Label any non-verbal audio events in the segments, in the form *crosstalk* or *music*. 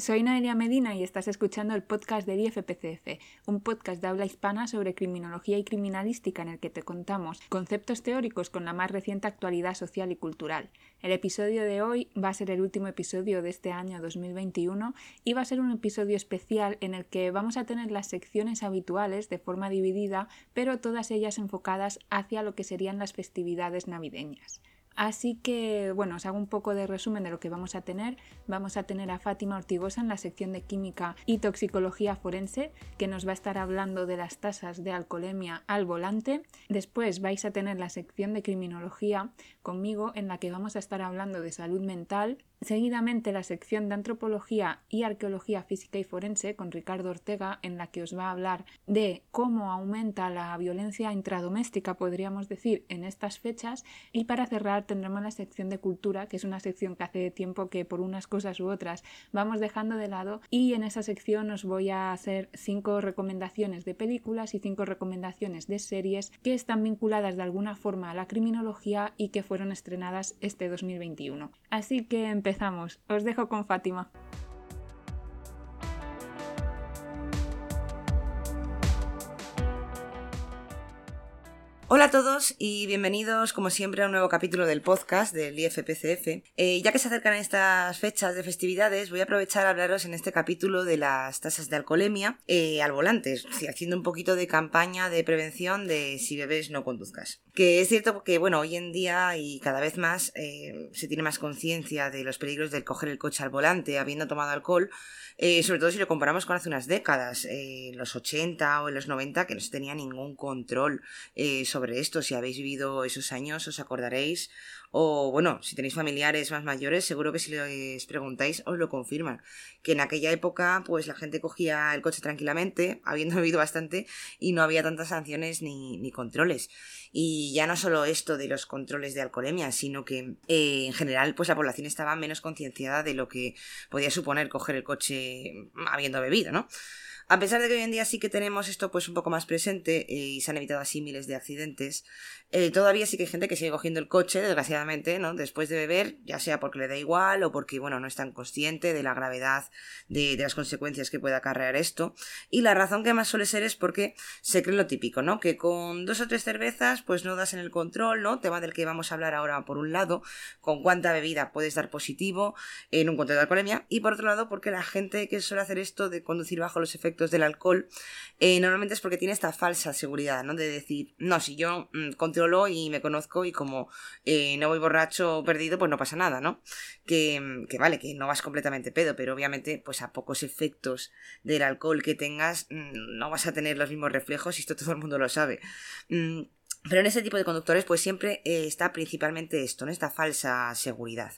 Soy Noelia Medina y estás escuchando el podcast del IFPCF, un podcast de habla hispana sobre criminología y criminalística en el que te contamos conceptos teóricos con la más reciente actualidad social y cultural. El episodio de hoy va a ser el último episodio de este año 2021 y va a ser un episodio especial en el que vamos a tener las secciones habituales de forma dividida, pero todas ellas enfocadas hacia lo que serían las festividades navideñas. Así que, bueno, os hago un poco de resumen de lo que vamos a tener. Vamos a tener a Fátima Ortigosa en la sección de Química y Toxicología Forense, que nos va a estar hablando de las tasas de alcoholemia al volante. Después vais a tener la sección de Criminología conmigo, en la que vamos a estar hablando de salud mental, Seguidamente la sección de Antropología y Arqueología Física y Forense con Ricardo Ortega, en la que os va a hablar de cómo aumenta la violencia intradoméstica, podríamos decir, en estas fechas. Y para cerrar tendremos la sección de Cultura, que es una sección que hace tiempo que por unas cosas u otras vamos dejando de lado. Y en esa sección os voy a hacer cinco recomendaciones de películas y cinco recomendaciones de series que están vinculadas de alguna forma a la criminología y que fueron estrenadas este 2021. Así que empezamos empezamos. Os dejo con Fátima. Hola a todos y bienvenidos como siempre a un nuevo capítulo del podcast del IFPCF. Eh, ya que se acercan estas fechas de festividades, voy a aprovechar a hablaros en este capítulo de las tasas de alcoholemia eh, al volante, haciendo un poquito de campaña de prevención de si bebes no conduzcas. Que es cierto que, bueno, hoy en día y cada vez más eh, se tiene más conciencia de los peligros del coger el coche al volante habiendo tomado alcohol, sobre todo si lo comparamos con hace unas décadas, en los 80 o en los 90, que no se tenía ningún control eh, sobre esto. Si habéis vivido esos años, os acordaréis. O bueno, si tenéis familiares más mayores, seguro que si les preguntáis os lo confirman. Que en aquella época, pues la gente cogía el coche tranquilamente, *laughs* habiendo bebido bastante, y no había tantas sanciones ni, ni controles. Y ya no solo esto de los controles de alcoholemia, sino que eh, en general pues la población estaba menos concienciada de lo que podía suponer coger el coche habiendo bebido, ¿no? A pesar de que hoy en día sí que tenemos esto pues un poco más presente eh, y se han evitado así miles de accidentes, eh, todavía sí que hay gente que sigue cogiendo el coche, desgraciadamente, Después de beber, ya sea porque le da igual o porque, bueno, no es tan consciente de la gravedad de, las consecuencias que puede acarrear esto. Y la razón que más suele ser es porque se cree lo típico, ¿no? Que con dos o tres cervezas, pues no das en el control, ¿no? Tema del que vamos a hablar ahora por un lado, con cuánta bebida puedes dar positivo en un control de alcoholemia, y por otro lado, porque la gente que suele hacer esto de conducir bajo los efectos del alcohol, eh, normalmente es porque tiene esta falsa seguridad, ¿no? De decir, no, si yo mm, y me conozco y como eh, no voy borracho o perdido, pues no pasa nada, ¿no? Que, que, vale, que no vas completamente pedo, pero obviamente pues a pocos efectos del alcohol que tengas mm, no vas a tener los mismos reflejos y esto todo el mundo lo sabe. Mm, pero en ese tipo de conductores pues siempre eh, está principalmente esto, ¿no? Esta falsa seguridad.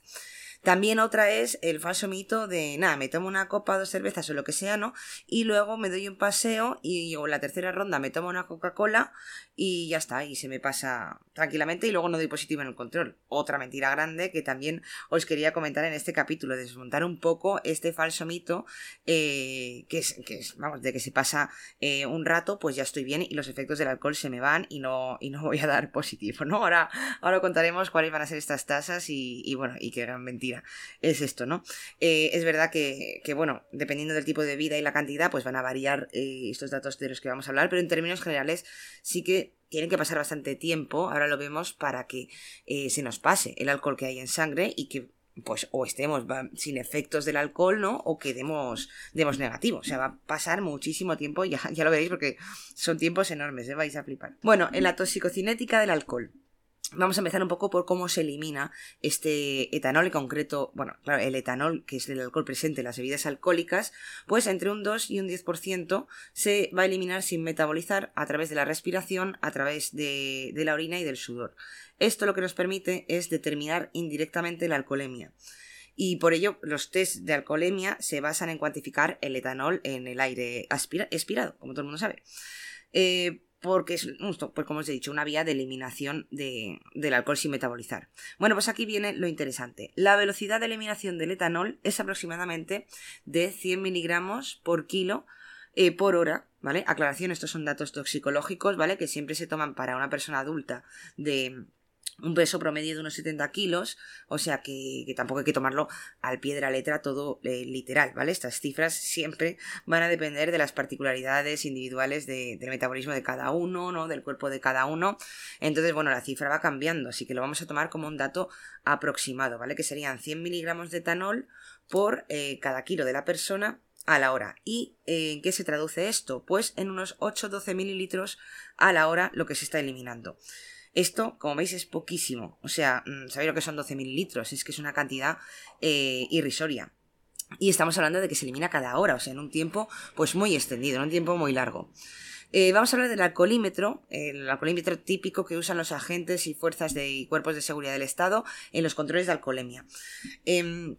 También otra es el falso mito de, nada, me tomo una copa, dos cervezas o lo que sea, ¿no? Y luego me doy un paseo y o la tercera ronda me tomo una Coca-Cola y ya está, y se me pasa tranquilamente y luego no doy positivo en el control. Otra mentira grande que también os quería comentar en este capítulo, desmontar un poco este falso mito eh, que, es, que vamos, de que se pasa eh, un rato, pues ya estoy bien y los efectos del alcohol se me van y no, y no voy a dar positivo, ¿no? Ahora, ahora contaremos cuáles van a ser estas tasas y, bueno, y qué gran mentira es esto, ¿no? Eh, es verdad que, bueno, dependiendo del tipo de vida y la cantidad, pues van a variar estos datos de los que vamos a hablar, pero en términos generales sí que tienen que pasar bastante tiempo, ahora lo vemos, para que eh, se nos pase el alcohol que hay en sangre y que pues o estemos sin efectos del alcohol, ¿no? O que demos, demos negativo. O sea, va a pasar muchísimo tiempo, *laughs* ya, ya lo veréis porque son tiempos enormes, ¿eh? vais a flipar. Bueno, en la toxicocinética del alcohol. Vamos a empezar un poco por cómo se elimina este etanol, en concreto, bueno, claro, el etanol, que es el alcohol presente en las bebidas alcohólicas, pues entre un 2 y un 10% se va a eliminar sin metabolizar a través de la respiración, a través de, la orina y del sudor. Esto lo que nos permite es determinar indirectamente la alcoholemia. Y por ello los test de alcoholemia se basan en cuantificar el etanol en el aire expirado, como todo el mundo sabe. Eh, porque es, pues como os he dicho, una vía de eliminación del alcohol sin metabolizar. Bueno, pues aquí viene lo interesante. La velocidad de eliminación del etanol es aproximadamente de 100 miligramos por kilo eh, por hora, ¿vale? Aclaración, estos son datos toxicológicos, ¿vale? Que siempre se toman para una persona adulta de un peso promedio de unos 70 kilos, o sea que, tampoco hay que tomarlo al pie de la letra todo eh, literal, ¿vale? Estas cifras siempre van a depender de las particularidades individuales del metabolismo de cada uno, ¿no? Del cuerpo de cada uno. Entonces, bueno, la cifra va cambiando, así que lo vamos a tomar como un dato aproximado, ¿vale? Que serían 100 miligramos de etanol por eh, cada kilo de la persona a la hora. ¿Y eh, en qué se traduce esto? Pues en unos 8-12 mililitros a la hora lo que se está eliminando. Esto, como veis, es poquísimo. O sea, mm, sabéis lo que son 12 mililitros, es que es una cantidad eh, irrisoria. Y estamos hablando de que se elimina cada hora, o sea, en un tiempo pues muy extendido, en un tiempo muy largo. Eh, vamos a hablar del alcoholímetro, el alcoholímetro típico que usan los agentes y fuerzas de, y cuerpos de seguridad del Estado en los controles de alcoholemia. Em,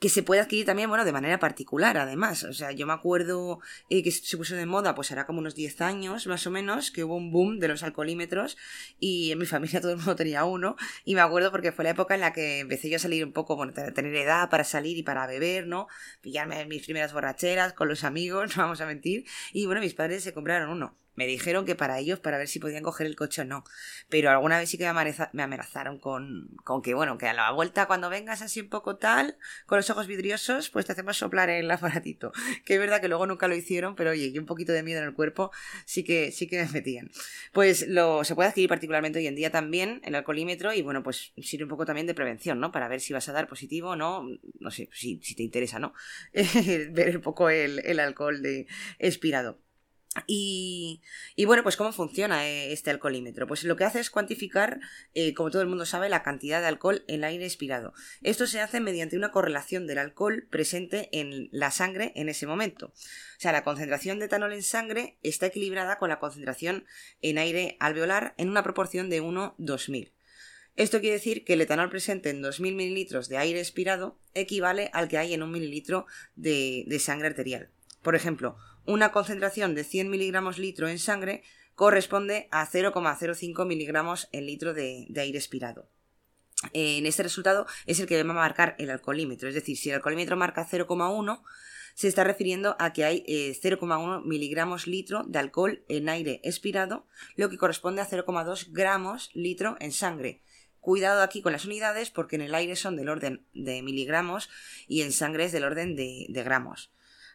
que se puede adquirir también, bueno, de manera particular, además. O sea, yo me acuerdo eh, que se puso de moda, pues era como unos 10 años, más o menos, que hubo un boom de los alcoholímetros y en mi *laughs* familia todo el mundo tenía uno. Y me acuerdo porque fue la época en la que empecé yo a salir un poco, bueno, tener edad para salir y para beber, ¿no? Pillarme mis primeras borracheras con los amigos, *laughs* no vamos a mentir. Y bueno, mis padres se compraron uno. Me dijeron que para ellos, para ver si podían coger el coche o no. Pero alguna vez sí que me amenazaron con, con que, bueno, que a la vuelta cuando vengas así un poco tal, con los ojos vidriosos, pues te hacemos soplar el aparatito. *laughs* Que es verdad que luego nunca lo hicieron, pero oye, y un poquito de miedo en el cuerpo sí que, sí que me metían. Pues lo, se puede adquirir particularmente hoy en día también, el alcoholímetro, y bueno, pues sirve un poco también de prevención, ¿no? Para ver si vas a dar positivo o no, no sé, si, si te interesa, ¿no? *laughs* ver un poco el, el alcohol de expirado. Y, bueno, pues ¿cómo funciona eh, este alcoholímetro? Pues lo que hace es cuantificar, eh, como todo el mundo sabe, la cantidad de alcohol en el aire expirado. Esto se hace mediante una correlación del alcohol presente en la sangre en ese momento. O sea, la concentración de etanol en sangre está equilibrada con la concentración en aire alveolar en una proporción de 1-2000. Esto quiere decir que el etanol presente en 2.000 mililitros de aire expirado equivale al que hay en un mililitro de sangre arterial. Por ejemplo, una concentración de 100 miligramos litro en sangre corresponde a 0,05 miligramos en litro de, aire expirado. En este resultado es el que va a marcar el alcoholímetro, es decir, si el alcoholímetro marca 0,1, se está refiriendo a que hay 0,1 eh, miligramos litro de alcohol en aire expirado, lo que corresponde a 0,2 gramos litro en sangre. Cuidado aquí con las unidades porque en el aire son del orden de miligramos y en sangre es del orden de gramos.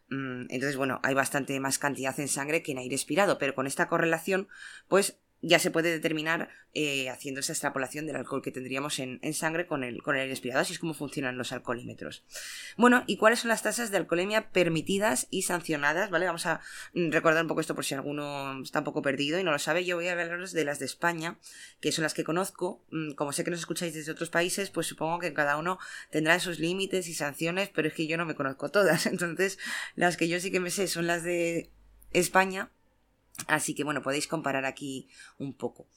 Mm, entonces, bueno, hay bastante más cantidad en sangre que en aire expirado, pero con esta correlación, pues ya se puede determinar eh, haciendo esa extrapolación del alcohol que tendríamos en, sangre con el, con el aire expirado. Así es como funcionan los alcoholímetros. Bueno, ¿y cuáles son las tasas de alcoholemia permitidas y sancionadas? ¿Vale? Vamos a mm, recordar un poco esto por si alguno está un poco perdido y no lo sabe. Yo voy a hablaros de las de España, que son las que conozco. Mm, como sé que nos escucháis desde otros países, pues supongo que cada uno tendrá sus límites y sanciones, pero es que yo no me conozco todas. *laughs* Entonces, las que yo sí que me sé son las de España Así que bueno, podéis comparar aquí un poco.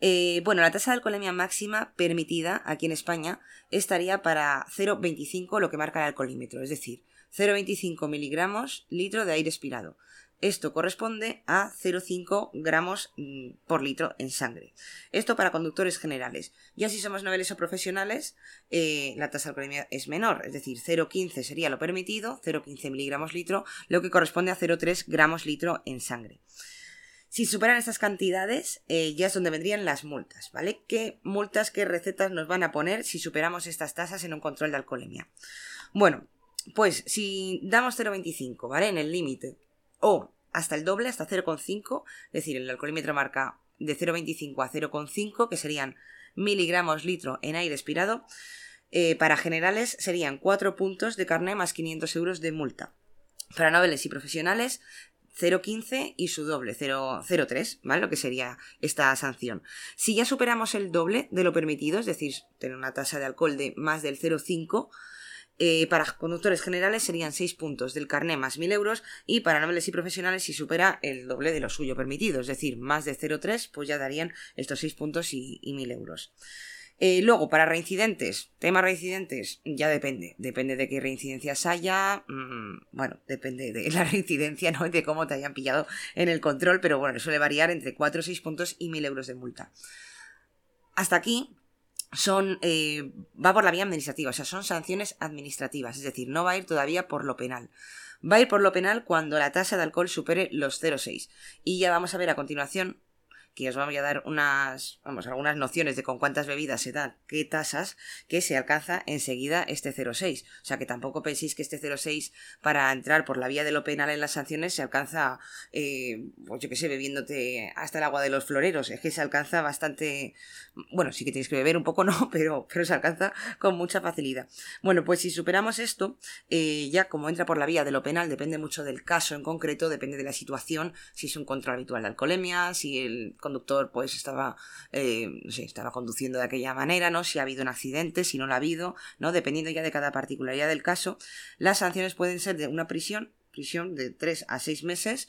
Eh, bueno, la tasa de alcoholemia máxima permitida aquí en España estaría para 0,25 lo que marca el alcoholímetro, es decir, 0,25 miligramos litro de aire expirado. Esto corresponde a 0,5 gramos mm, por litro en sangre. Esto para conductores generales. Ya si somos noveles o profesionales, eh, la tasa de alcoholemia es menor, es decir, 0,15 sería lo permitido, 0,15 miligramos litro, lo que corresponde a 0,3 gramos litro en sangre. Si superan estas cantidades, eh, ya es donde vendrían las multas, ¿vale? ¿Qué multas, qué recetas nos van a poner si superamos estas tasas en un control de alcoholemia? Bueno, pues si damos 0,25, ¿vale? En el límite o hasta el doble, hasta 0,5, es decir, el alcoholímetro marca de 0,25 a 0,5, que serían miligramos litro en aire expirado. Eh, para generales serían 4 puntos de carne más 500 euros de multa. Para noveles y profesionales, 0,15 y su doble, 0,03, ¿vale? Lo que sería esta sanción. Si ya superamos el doble de lo permitido, es decir, tener una tasa de alcohol de más del 0,5, eh, para conductores generales serían 6 puntos del carné más 1.000 euros y para nobles y profesionales si supera el doble de lo suyo permitido, es decir, más de 0,3 pues ya darían estos 6 puntos y, 1.000 euros. Eh, luego, para reincidentes, tema reincidentes, ya depende. Depende de qué reincidencias haya. Mm, bueno, depende de la *laughs* reincidencia, ¿no? De cómo te hayan pillado en el control, pero bueno, suele variar entre 4 o 6 puntos y 1.000 euros de multa. Hasta aquí son eh, va por la vía administrativa, o sea, son sanciones administrativas, es decir, no va a ir todavía por lo penal. Va a ir por lo penal cuando la tasa de alcohol supere los 0,6. Y ya vamos a ver a continuación que os voy a dar unas, vamos, algunas nociones de con cuántas bebidas se dan, qué tasas, que se alcanza enseguida este 0,6. O sea que tampoco penséis que este 0,6 para entrar por la vía de lo penal en las sanciones se alcanza, eh, pues yo qué sé, bebiéndote hasta el agua de los floreros. Es que se alcanza bastante, bueno, sí que tenéis que beber un poco, *laughs* no, pero, pero se alcanza con mucha facilidad. Bueno, pues si superamos esto, eh, ya como entra por la vía de lo penal, depende mucho del caso en concreto, depende de la situación, si es un control habitual de alcoholemia, si el conductor pues estaba, eh, no sé, estaba conduciendo de aquella manera, ¿no? Si ha habido un accidente, si no lo ha habido, ¿no? Dependiendo ya de cada particularidad del caso, las sanciones pueden ser de una prisión, prisión de 3 a 6 meses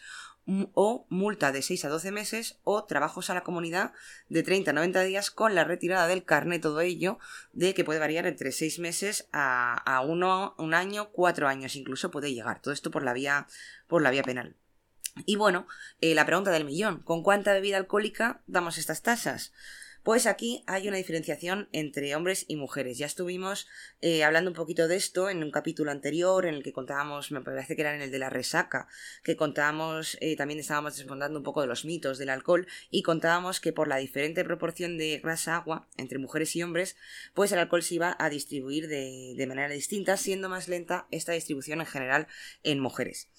o multa de 6 a 12 meses o trabajos a la comunidad de 30 a 90 días con la retirada del carnet, todo ello de que puede variar entre 6 meses a, a uno, un año, 4 años incluso puede llegar. Todo esto por la vía, por la vía penal. Y bueno, eh, la pregunta del millón, ¿con cuánta bebida alcohólica damos estas tasas? Pues aquí hay una diferenciación entre hombres y mujeres. Ya estuvimos eh, hablando un poquito de esto en un capítulo anterior en el que contábamos, me parece que era en el de la resaca, que contábamos, eh, también estábamos desmontando un poco de los mitos del alcohol y contábamos que por la diferente proporción de grasa-agua entre mujeres y hombres, pues el alcohol se iba a distribuir de, de manera distinta, siendo más lenta esta distribución en general en mujeres.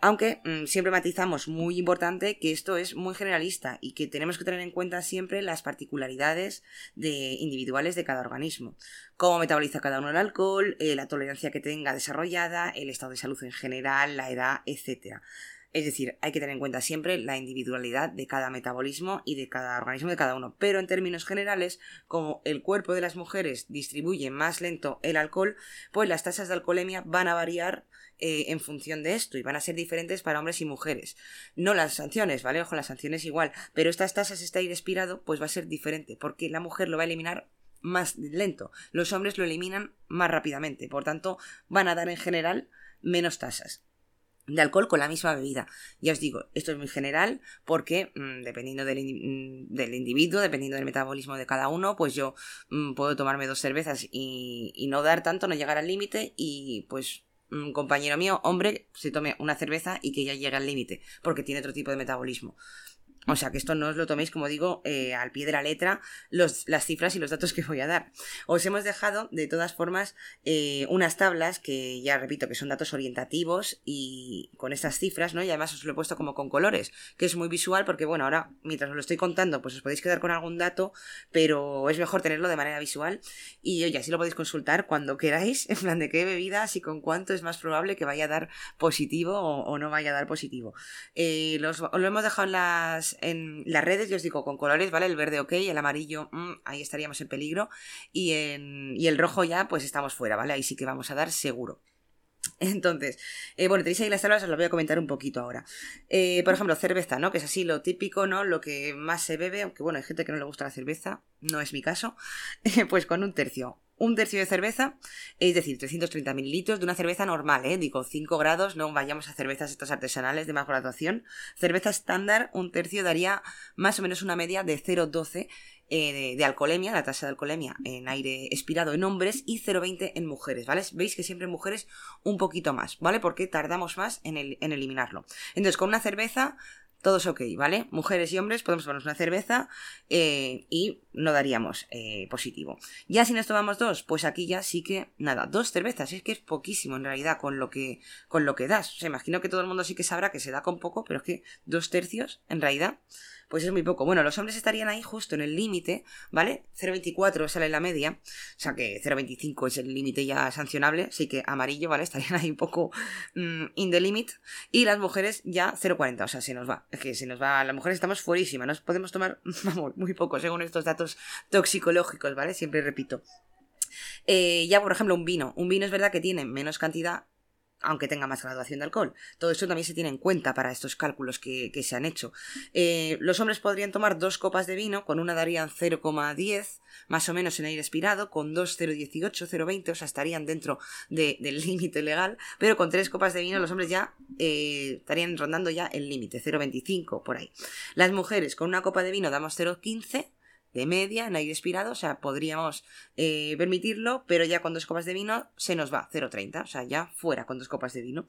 Aunque mm, siempre matizamos muy importante que esto es muy generalista y que tenemos que tener en cuenta siempre las particularidades de, individuales de cada organismo. Cómo metaboliza cada uno el alcohol, eh, la tolerancia que tenga desarrollada, el estado de salud en general, la edad, etc. Es decir, hay que tener en cuenta siempre la individualidad de cada metabolismo y de cada organismo de cada uno. Pero en términos generales, como el cuerpo de las mujeres distribuye más lento el alcohol, pues las tasas de alcoholemia van a variar eh, en función de esto y van a ser diferentes para hombres y mujeres. No las sanciones, ¿vale? Ojo, las sanciones igual, pero estas tasas, este aire expirado, pues va a ser diferente, porque la mujer lo va a eliminar más lento, los hombres lo eliminan más rápidamente, por tanto, van a dar en general menos tasas de alcohol con la misma bebida. Ya os digo, esto es muy general porque mm, dependiendo del, mm, del, individuo, dependiendo del metabolismo de cada uno, pues yo mm, puedo tomarme dos cervezas y, y, no dar tanto, no llegar al límite y pues un compañero mío, hombre, se tome una cerveza y que ya llegue al límite, porque tiene otro tipo de metabolismo. O sea que esto no os lo toméis, como digo, eh, al pie de la letra, los, las cifras y los datos que voy a dar. Os hemos dejado, de todas formas, eh, unas tablas que ya repito que son datos orientativos y con estas cifras, ¿no? Y además os lo he puesto como con colores, que es muy visual porque, bueno, ahora mientras os lo estoy contando, pues os podéis quedar con algún dato, pero es mejor tenerlo de manera visual y oye, así lo podéis consultar cuando queráis, en plan de qué bebidas y con cuánto es más probable que vaya a dar positivo o, no vaya a dar positivo. Eh, los, os lo hemos dejado en las en las redes, yo os digo, con colores, ¿vale? El verde ok, el amarillo, mm, ahí estaríamos en peligro. Y, en, y el rojo ya, pues estamos fuera, ¿vale? Ahí sí que vamos a dar seguro. Entonces, eh, bueno, tenéis ahí las tablas, os las voy a comentar un poquito ahora. Eh, por ejemplo, cerveza, ¿no? Que es así lo típico, ¿no? Lo que más se bebe, aunque bueno, hay gente que no le gusta la cerveza, no es mi caso, *laughs* pues con un tercio un tercio de cerveza, es decir, 330 mililitros de una cerveza normal, ¿eh? digo 5 grados, no vayamos a cervezas estas artesanales de más graduación. Cerveza estándar, un tercio daría más o menos una media de 0,12 eh, de, alcoholemia, la tasa de alcoholemia en aire expirado en hombres y 0,20 en mujeres, ¿vale? Veis que siempre en mujeres un poquito más, ¿vale? Porque tardamos más en, en eliminarlo. Entonces, con una cerveza todos ok, ¿vale? Mujeres y hombres podemos tomarnos una cerveza eh, y no daríamos eh, positivo. Ya si nos tomamos dos, pues aquí ya sí que, nada, dos cervezas, es que es poquísimo en realidad con lo que, con lo que das. O sea, imagino que todo el mundo sí que sabrá que se da con poco, pero es que dos tercios, en realidad, pues es muy poco. Bueno, los hombres estarían ahí justo en el límite, ¿vale? 0,24 sale la media, o sea que 0,25 es el límite ya sancionable, así que amarillo, ¿vale? *laughs* Estarían ahí un poco mm, in the limit. Y las mujeres ya 0,40, o sea, se nos va. Es que se nos va, las mujeres estamos fuerísimas, nos podemos tomar, *laughs* vamos, muy poco según estos datos toxicológicos, ¿vale? Siempre repito. Eh, ya, por ejemplo, un vino. Un vino es verdad que tiene menos cantidad aunque tenga más graduación de alcohol. Todo esto también se tiene en cuenta para estos cálculos que, se han hecho. Eh, los hombres podrían tomar dos copas de vino, con una darían 0,10, más o menos en aire expirado, con dos 0,18, 0,20, o sea, estarían dentro del *laughs* límite legal, pero con tres copas de vino los hombres ya eh, estarían rondando ya el límite, 0,25 por ahí. Las mujeres con una copa de vino damos 0,15 de media en aire expirado, o sea, podríamos eh, permitirlo, pero ya con dos copas de vino se nos va 0,30, o sea, ya fuera con dos copas de vino.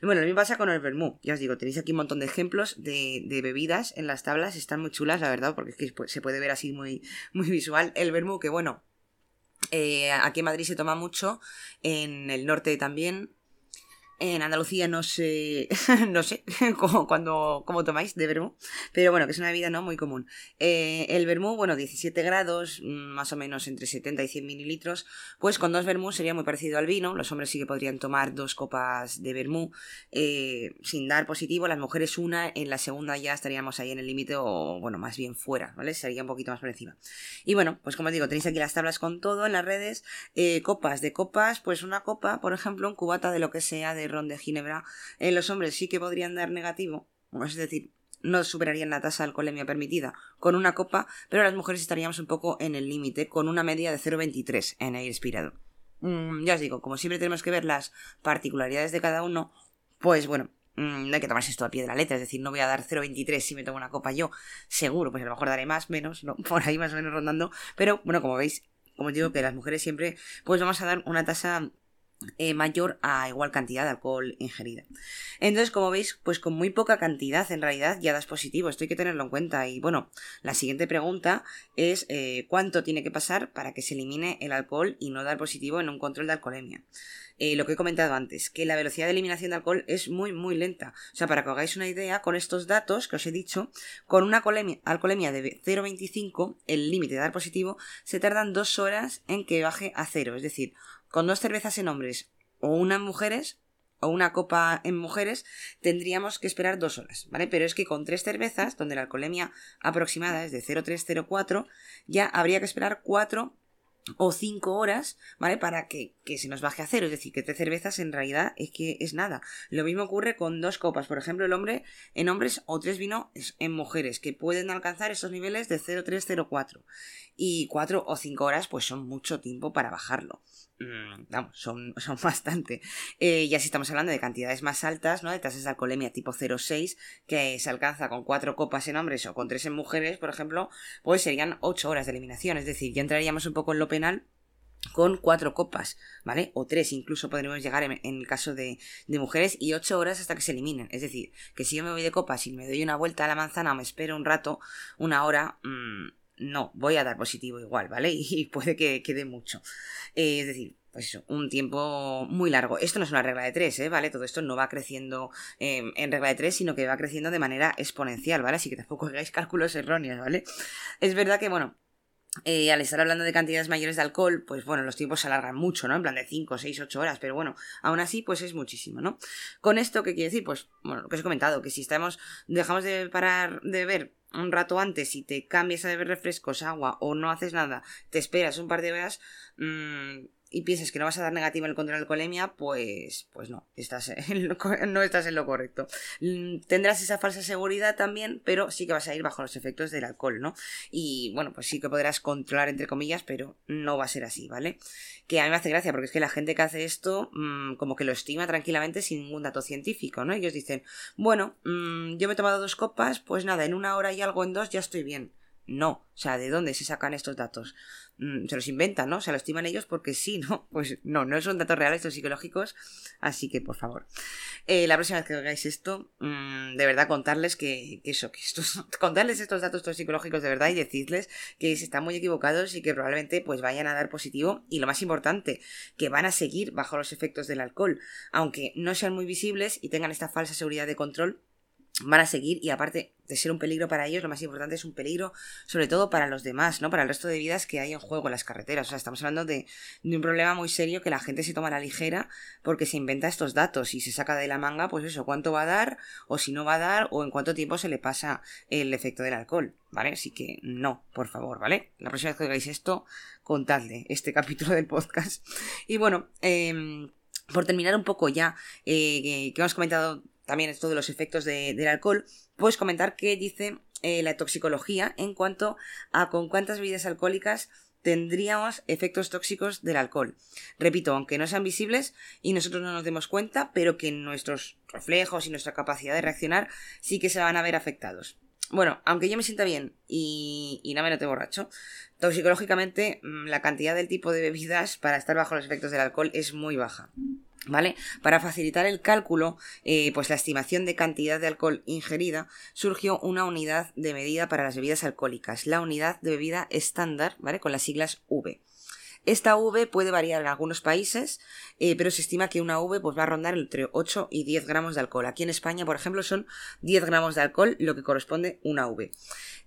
Bueno, lo mismo pasa con el vermú, ya os digo, tenéis aquí un montón de ejemplos de, bebidas en las tablas, están muy chulas, la verdad, porque es que se puede ver así muy, muy visual. El vermú, que bueno, eh, aquí en Madrid se toma mucho, en el norte también, en Andalucía no sé, *laughs* no sé *laughs* cómo, cuando, cómo tomáis de vermú, pero bueno, que es una bebida no muy común. Eh, el vermú, bueno, 17 grados, mm, más o menos entre 70 y 100 mililitros, pues con dos vermú sería muy parecido al vino. Los hombres sí que podrían tomar dos copas de vermú eh, sin dar positivo, las mujeres una, en la segunda ya estaríamos ahí en el límite o, bueno, más bien fuera, ¿vale? Sería un poquito más por encima. Y bueno, pues como digo, tenéis aquí las tablas con todo en las redes, eh, copas de copas, pues una copa, por ejemplo, un cubata de lo que sea, de ron de ginebra, en los hombres sí que podrían dar negativo, es decir, no superarían la tasa de alcoholemia permitida con una copa, pero las mujeres estaríamos un poco en el límite, con una media de 0,23 en aire expirado. Mm, ya os digo, como siempre tenemos que ver las particularidades de cada uno, pues bueno, mm, no hay que tomarse esto a pie de la letra, es decir, no voy a dar 0,23 si me tomo una copa yo, seguro, pues a lo mejor daré más, menos, ¿no? *laughs* por ahí más o menos rondando, pero bueno, como veis, como os digo, que las mujeres siempre, pues vamos a dar una tasa eh, mayor a igual cantidad de alcohol ingerida. Entonces, como veis, pues con muy poca cantidad en realidad ya das positivo, esto hay que tenerlo en cuenta. Y bueno, la siguiente pregunta es eh, cuánto tiene que pasar para que se elimine el alcohol y no dar positivo en un control de alcoholemia. Eh, lo que he comentado antes, que la velocidad de eliminación de alcohol es muy, muy lenta. O sea, para que hagáis una idea, con estos datos que os he dicho, con una alcoholemia de 0,25, el límite de dar positivo, se tardan dos horas en que baje a cero. Es decir, con dos cervezas en hombres o una en mujeres, o una copa en mujeres, tendríamos que esperar dos horas, ¿vale? Pero es que con tres cervezas, donde la alcoholemia aproximada es de 0,304, ya habría que esperar cuatro o cinco horas, ¿vale? Para que, que, se nos baje a cero. Es decir, que tres cervezas en realidad es que es nada. Lo mismo ocurre con dos copas. Por ejemplo, el hombre en hombres o tres vinos en mujeres, que pueden alcanzar esos niveles de 0,304. Y cuatro o cinco horas, pues son mucho tiempo para bajarlo. Mm, vamos, son, son *laughs* bastante. Eh, ya si estamos hablando de cantidades más altas, ¿no? De tasas de alcoholemia tipo 0,6, que se alcanza con cuatro copas en hombres o con tres en mujeres, por ejemplo, pues serían ocho horas de eliminación. Es decir, ya entraríamos un poco en lo penal con cuatro copas, ¿vale? O tres incluso podríamos llegar en, el caso de, de, mujeres y ocho horas hasta que se eliminen. Es decir, que si yo me voy de copas y me doy una vuelta a la manzana o me espero un rato, una hora, mmm, no, voy a dar positivo igual, ¿vale? *laughs* Y puede que quede mucho. Eh, es decir, pues eso, un tiempo muy largo. Esto no es una regla de tres, ¿eh? ¿Vale? Todo esto no va creciendo em, en regla de tres, sino que va creciendo de manera exponencial, ¿vale? Así que tampoco *laughs* hagáis cálculos erróneos, ¿vale? Es verdad que, bueno, eh, al estar hablando de cantidades mayores de alcohol, pues bueno, los tiempos se alargan mucho, ¿no? En plan de 5, 6, 8 horas, pero bueno, aún así, pues es muchísimo, ¿no? Con esto, ¿qué quiere decir? Pues, bueno, lo que os he comentado, que si estamos, dejamos de parar de ver un rato antes y te cambias a beber refrescos, agua o no haces nada, te esperas un par de horas, mmm, y piensas que no vas a dar negativa el contra la alcoholemia, pues, pues no, estás *laughs* no estás en lo correcto. Mm, tendrás esa falsa seguridad también, pero sí que vas a ir bajo los efectos del alcohol, ¿no? Y bueno, pues sí que podrás controlar entre comillas, pero no va a ser así, ¿vale? Que a mí me hace gracia, porque es que la gente que hace esto, mmm, como que lo estima tranquilamente sin ningún dato científico, ¿no? Ellos dicen, bueno, mmm, yo me he tomado dos copas, pues nada, en una hora y algo en dos ya estoy bien. No, o sea, ¿de dónde se sacan estos datos? Mm, se los inventan, ¿no? Se lo estiman ellos porque sí, ¿no? *laughs* Pues no, no son datos reales, son psicológicos, así que por favor. Eh, la próxima vez que hagáis esto, mm, de verdad contarles que, eso, que estos, *laughs* contarles estos datos psicológicos de verdad y decirles que se están muy equivocados y que probablemente pues vayan a dar positivo y lo más importante, que van a seguir bajo los efectos del alcohol, aunque no sean muy visibles y tengan esta falsa seguridad de control van a seguir y aparte de ser un peligro para ellos, lo más importante es un peligro sobre todo para los demás, ¿no? Para el resto de vidas que hay en juego en las carreteras. O sea, estamos hablando de, de, un problema muy serio que la gente se toma a la ligera porque se inventa estos datos y se saca de la manga, pues eso, cuánto va a dar o si no va a dar o en cuánto tiempo se le pasa el efecto del alcohol, ¿vale? Así que no, por favor, ¿vale? La próxima vez que hagáis esto, contadle este *laughs* capítulo del podcast. Y bueno, eh, por terminar un poco ya, eh, que hemos comentado también esto de los efectos del alcohol, puedes comentar qué dice eh, la toxicología en cuanto a con cuántas bebidas alcohólicas tendríamos efectos tóxicos del alcohol. Repito, aunque no sean visibles y nosotros no nos demos cuenta, pero que nuestros reflejos y nuestra capacidad de reaccionar sí que se van a ver afectados. bueno, aunque yo me sienta bien y, y no me note borracho, toxicológicamente mm, la cantidad del tipo de bebidas para estar bajo los efectos del alcohol es muy baja. ¿Vale? Para facilitar el cálculo, eh, pues la estimación de cantidad de alcohol ingerida, surgió una unidad de medida para las bebidas alcohólicas, la unidad de bebida estándar, ¿vale? Con las siglas V. Esta V puede variar en algunos países, eh, pero se estima que una V pues, va a rondar entre 8 y 10 gramos de alcohol. Aquí en España, por ejemplo, son 10 gramos de alcohol, lo que corresponde una V.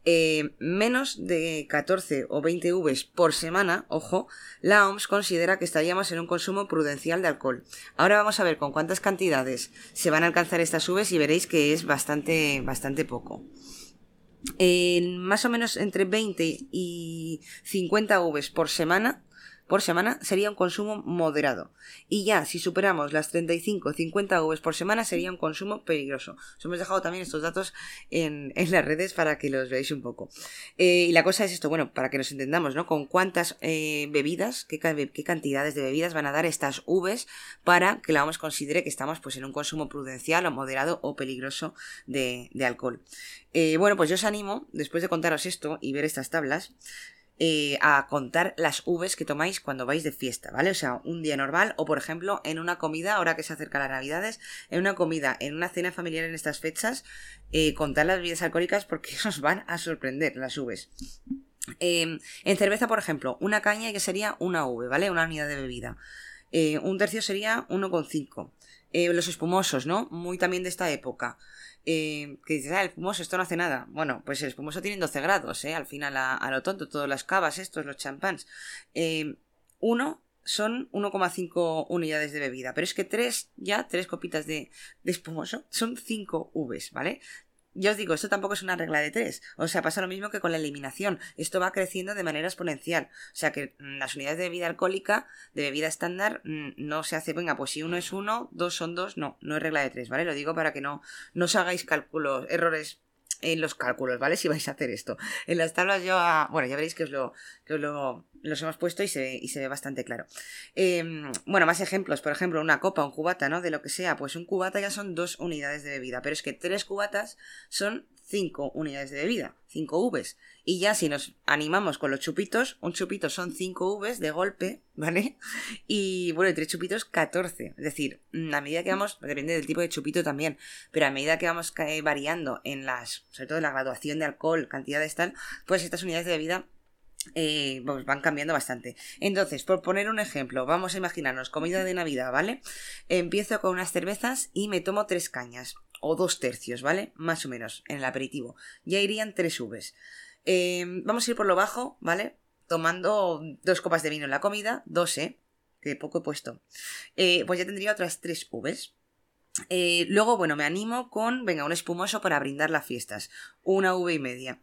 Eh, menos de 14 o 20 Vs por semana, ojo, la OMS considera que estaríamos en un consumo prudencial de alcohol. Ahora vamos a ver con cuántas cantidades se van a alcanzar estas Vs y veréis que es bastante, bastante poco. más o menos entre 20 y 50 Vs por semana por semana sería un consumo moderado. Y ya, si superamos las 35 50 Vs por semana, sería un consumo peligroso. Os hemos dejado también estos datos en, las redes para que los veáis un poco. Eh, y la cosa es esto, bueno, para que nos entendamos, ¿no? Con cuántas eh, bebidas, qué, cantidades de bebidas van a dar estas Vs para que la OMS considere que estamos pues en un consumo prudencial o moderado o peligroso de, alcohol. Eh, bueno, pues yo os animo, después de contaros esto y ver estas tablas, eh, a contar las Vs que tomáis cuando vais de fiesta, ¿vale? O sea, un día normal o, por ejemplo, en una comida, ahora que se acerca las Navidades, en una comida, en una cena familiar en estas fechas, eh, contar las bebidas alcohólicas porque *laughs* os van a sorprender las Vs. Em, en cerveza, por ejemplo, una caña que sería una V, ¿vale? Una unidad de bebida. Eh, un tercio sería 1,5. los espumosos, ¿no? Muy también de esta época. Eh, que dices, ah, el espumoso, esto no hace nada. Bueno, pues el espumoso tiene 12 grados, ¿eh? Al final, a, lo tonto, todas las cavas, estos, los champáns. Eh, uno son 1,5 unidades de bebida, pero es que tres, ya, tres copitas de, de espumoso, son 5 Vs, ¿vale? Yo os digo, esto tampoco es una regla de tres. O sea, pasa lo mismo que con la eliminación. Esto va creciendo de manera exponencial. O sea que mm, las unidades de bebida alcohólica, de bebida estándar, mm, no se hace, venga, pues si uno es uno, dos son dos, no, no es regla de tres, ¿vale? Lo digo para que no, no os hagáis cálculos, errores en los cálculos, ¿vale? Si vais a hacer esto. En las tablas yo, bueno, ya veréis que os lo, que os lo los hemos puesto y se, y se ve bastante claro. Em, bueno, más ejemplos. Por ejemplo, una copa, un cubata, ¿no? De lo que sea. Pues un cubata ya son dos unidades de bebida. Pero es que tres cubatas son cinco unidades de bebida. Cinco Vs. Y ya si nos animamos con los chupitos, un chupito son cinco Vs de golpe, *laughs* ¿vale? Y bueno, y tres chupitos, 14. Es decir, a medida que vamos, depende del tipo de chupito también, pero a medida que vamos variando en las, sobre todo en la graduación de alcohol, cantidades tal, pues estas unidades de bebida eh, pues van cambiando bastante. Entonces, por poner un ejemplo, vamos a imaginarnos comida de Navidad, ¿vale? Empiezo con unas cervezas y me tomo tres cañas, o dos tercios, ¿vale? Más o menos, en el aperitivo. Ya irían tres Vs. Em, vamos a ir por lo bajo, ¿vale? Tomando dos copas de vino en la comida, dos, ¿eh? Que poco he puesto. Eh, pues ya tendría otras tres Vs. Eh, luego, bueno, me animo con, venga, un espumoso para brindar las fiestas. Una V y media.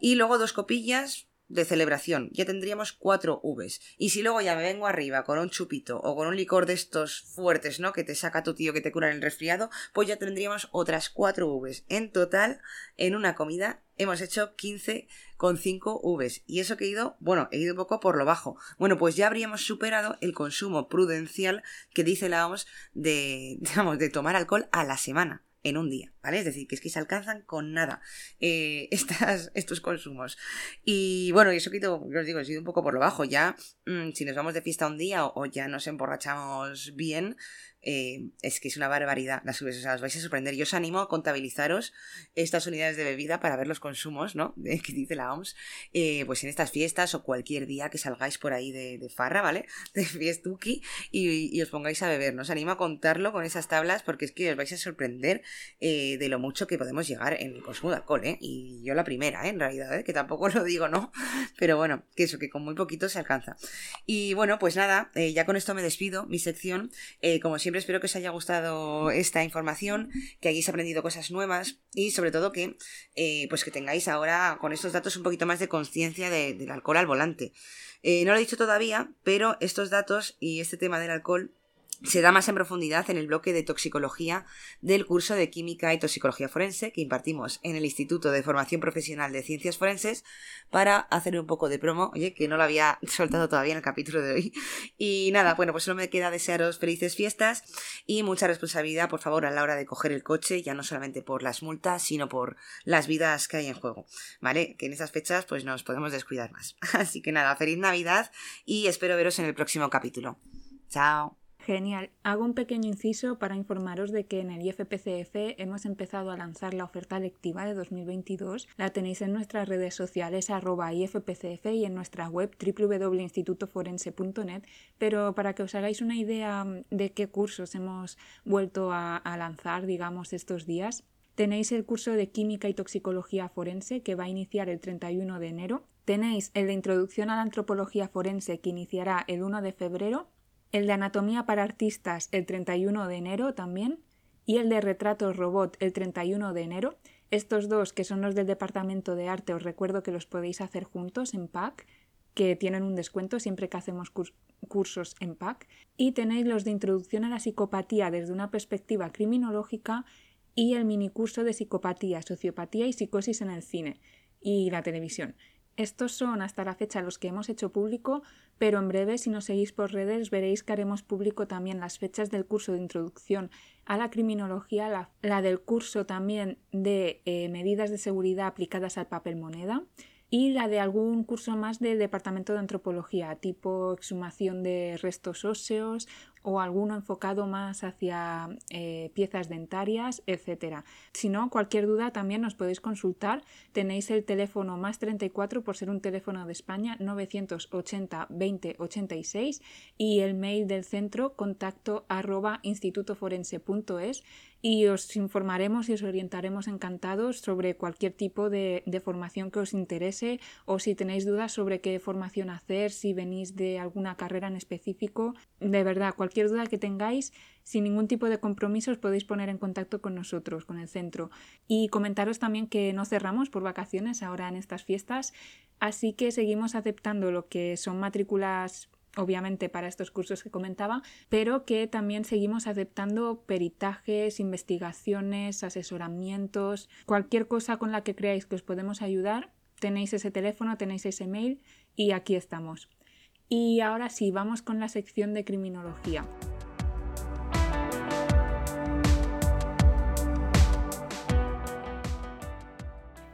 Y luego dos copillas, de celebración, ya tendríamos cuatro Vs. Y si luego ya me vengo arriba con un chupito o con un licor de estos fuertes, ¿no? Que te saca tu tío que te cura el resfriado, pues ya tendríamos otras cuatro Vs. En total, en una comida hemos hecho 15 con 5 Vs. Y eso que he ido, bueno, he ido un poco por lo bajo. Bueno, pues ya habríamos superado el consumo prudencial que dice la OMS de, *laughs* de tomar alcohol a la semana en un día, ¿vale? Es decir, que es que se alcanzan con nada eh, *laughs* estas, estos consumos. Y bueno, y eso que os digo, he sido un poco por lo bajo. Ya, mm, si nos vamos de fiesta un día o, ya nos emborrachamos bien, eh, es que es una barbaridad las subes, o sea, os vais a sorprender. Yo os animo a contabilizaros estas unidades de bebida para ver los consumos, ¿no? *laughs* que dice la OMS, eh, pues en estas fiestas o cualquier día que salgáis por ahí de, farra, ¿vale? *laughs* De fiestuki y, os pongáis a beber, ¿no? Os animo a contarlo con esas tablas porque es que os vais a sorprender eh, de lo mucho que podemos llegar en el consumo de alcohol, ¿eh? Y yo la primera, ¿eh? En realidad, ¿eh? Que tampoco lo digo, ¿no? *laughs* Pero bueno, que eso, que con muy poquito se alcanza. Y bueno, pues nada, ya con esto me despido, mi sección, como siempre espero que os haya gustado esta información, que hayáis aprendido cosas nuevas y sobre todo que, eh, pues que tengáis ahora con estos datos un poquito más de conciencia del alcohol al volante. Eh, no lo he dicho todavía, pero estos datos y este tema del alcohol se da más en profundidad en el bloque de toxicología del curso de Química y Toxicología Forense que impartimos en el Instituto de Formación Profesional de Ciencias Forenses para hacer un poco de promo, oye, que no lo había *laughs* soltado todavía en el capítulo de hoy. Y nada, bueno, pues solo me queda desearos felices fiestas y mucha responsabilidad, por favor, a la hora de coger el coche, ya no solamente por las multas, sino por las vidas que hay en juego, ¿vale? Que en esas fechas pues nos podemos descuidar más. *laughs* Así que nada, feliz Navidad y espero veros en el próximo capítulo. Chao. Genial. Hago un pequeño inciso para informaros de que en el IFPCF hemos empezado a lanzar la oferta lectiva de 2022. La tenéis en nuestras redes sociales IFPCF y en nuestra web www.institutoforense.net, pero para que os hagáis una idea de qué cursos hemos vuelto a, a lanzar, digamos, estos días, tenéis el curso de Química y Toxicología Forense que va a iniciar el 31 de enero. Tenéis el de Introducción a la Antropología Forense que iniciará el 1 de febrero el de Anatomía para Artistas el 31 de enero también, y el de Retratos Robot el 31 de enero. Estos dos, que son los del Departamento de Arte, os recuerdo que los podéis hacer juntos en PAC, que tienen un descuento siempre que hacemos cursos en PAC. Y tenéis los de Introducción a la Psicopatía desde una perspectiva criminológica y el minicurso de Psicopatía, Sociopatía y Psicosis en el cine y la televisión. Estos son hasta la fecha los que hemos hecho público, pero en breve, si nos seguís por redes, veréis que haremos público también las fechas del curso de introducción a la criminología, la, del curso también de eh, medidas de seguridad aplicadas al papel moneda y la de algún curso más de departamento de antropología, tipo exhumación de restos óseos o alguno enfocado más hacia eh, piezas dentarias, etc. Si no, cualquier duda también nos podéis consultar. Tenéis el teléfono más 34 por ser un teléfono de España 980 20 86 y el mail del centro contacto arroba institutoforense.es y os informaremos y os orientaremos encantados sobre cualquier tipo de, formación que os interese o si tenéis dudas sobre qué formación hacer, si venís de alguna carrera en específico. De verdad, cualquier duda que tengáis, sin ningún tipo de compromiso, os podéis poner en contacto con nosotros, con el centro. Y comentaros también que no cerramos por vacaciones ahora en estas fiestas, así que seguimos aceptando lo que son matrículas obviamente para estos cursos que comentaba, pero que también seguimos aceptando peritajes, investigaciones, asesoramientos, cualquier cosa con la que creáis que os podemos ayudar. Tenéis ese teléfono, tenéis ese mail y aquí estamos. Y ahora sí, vamos con la sección de criminología.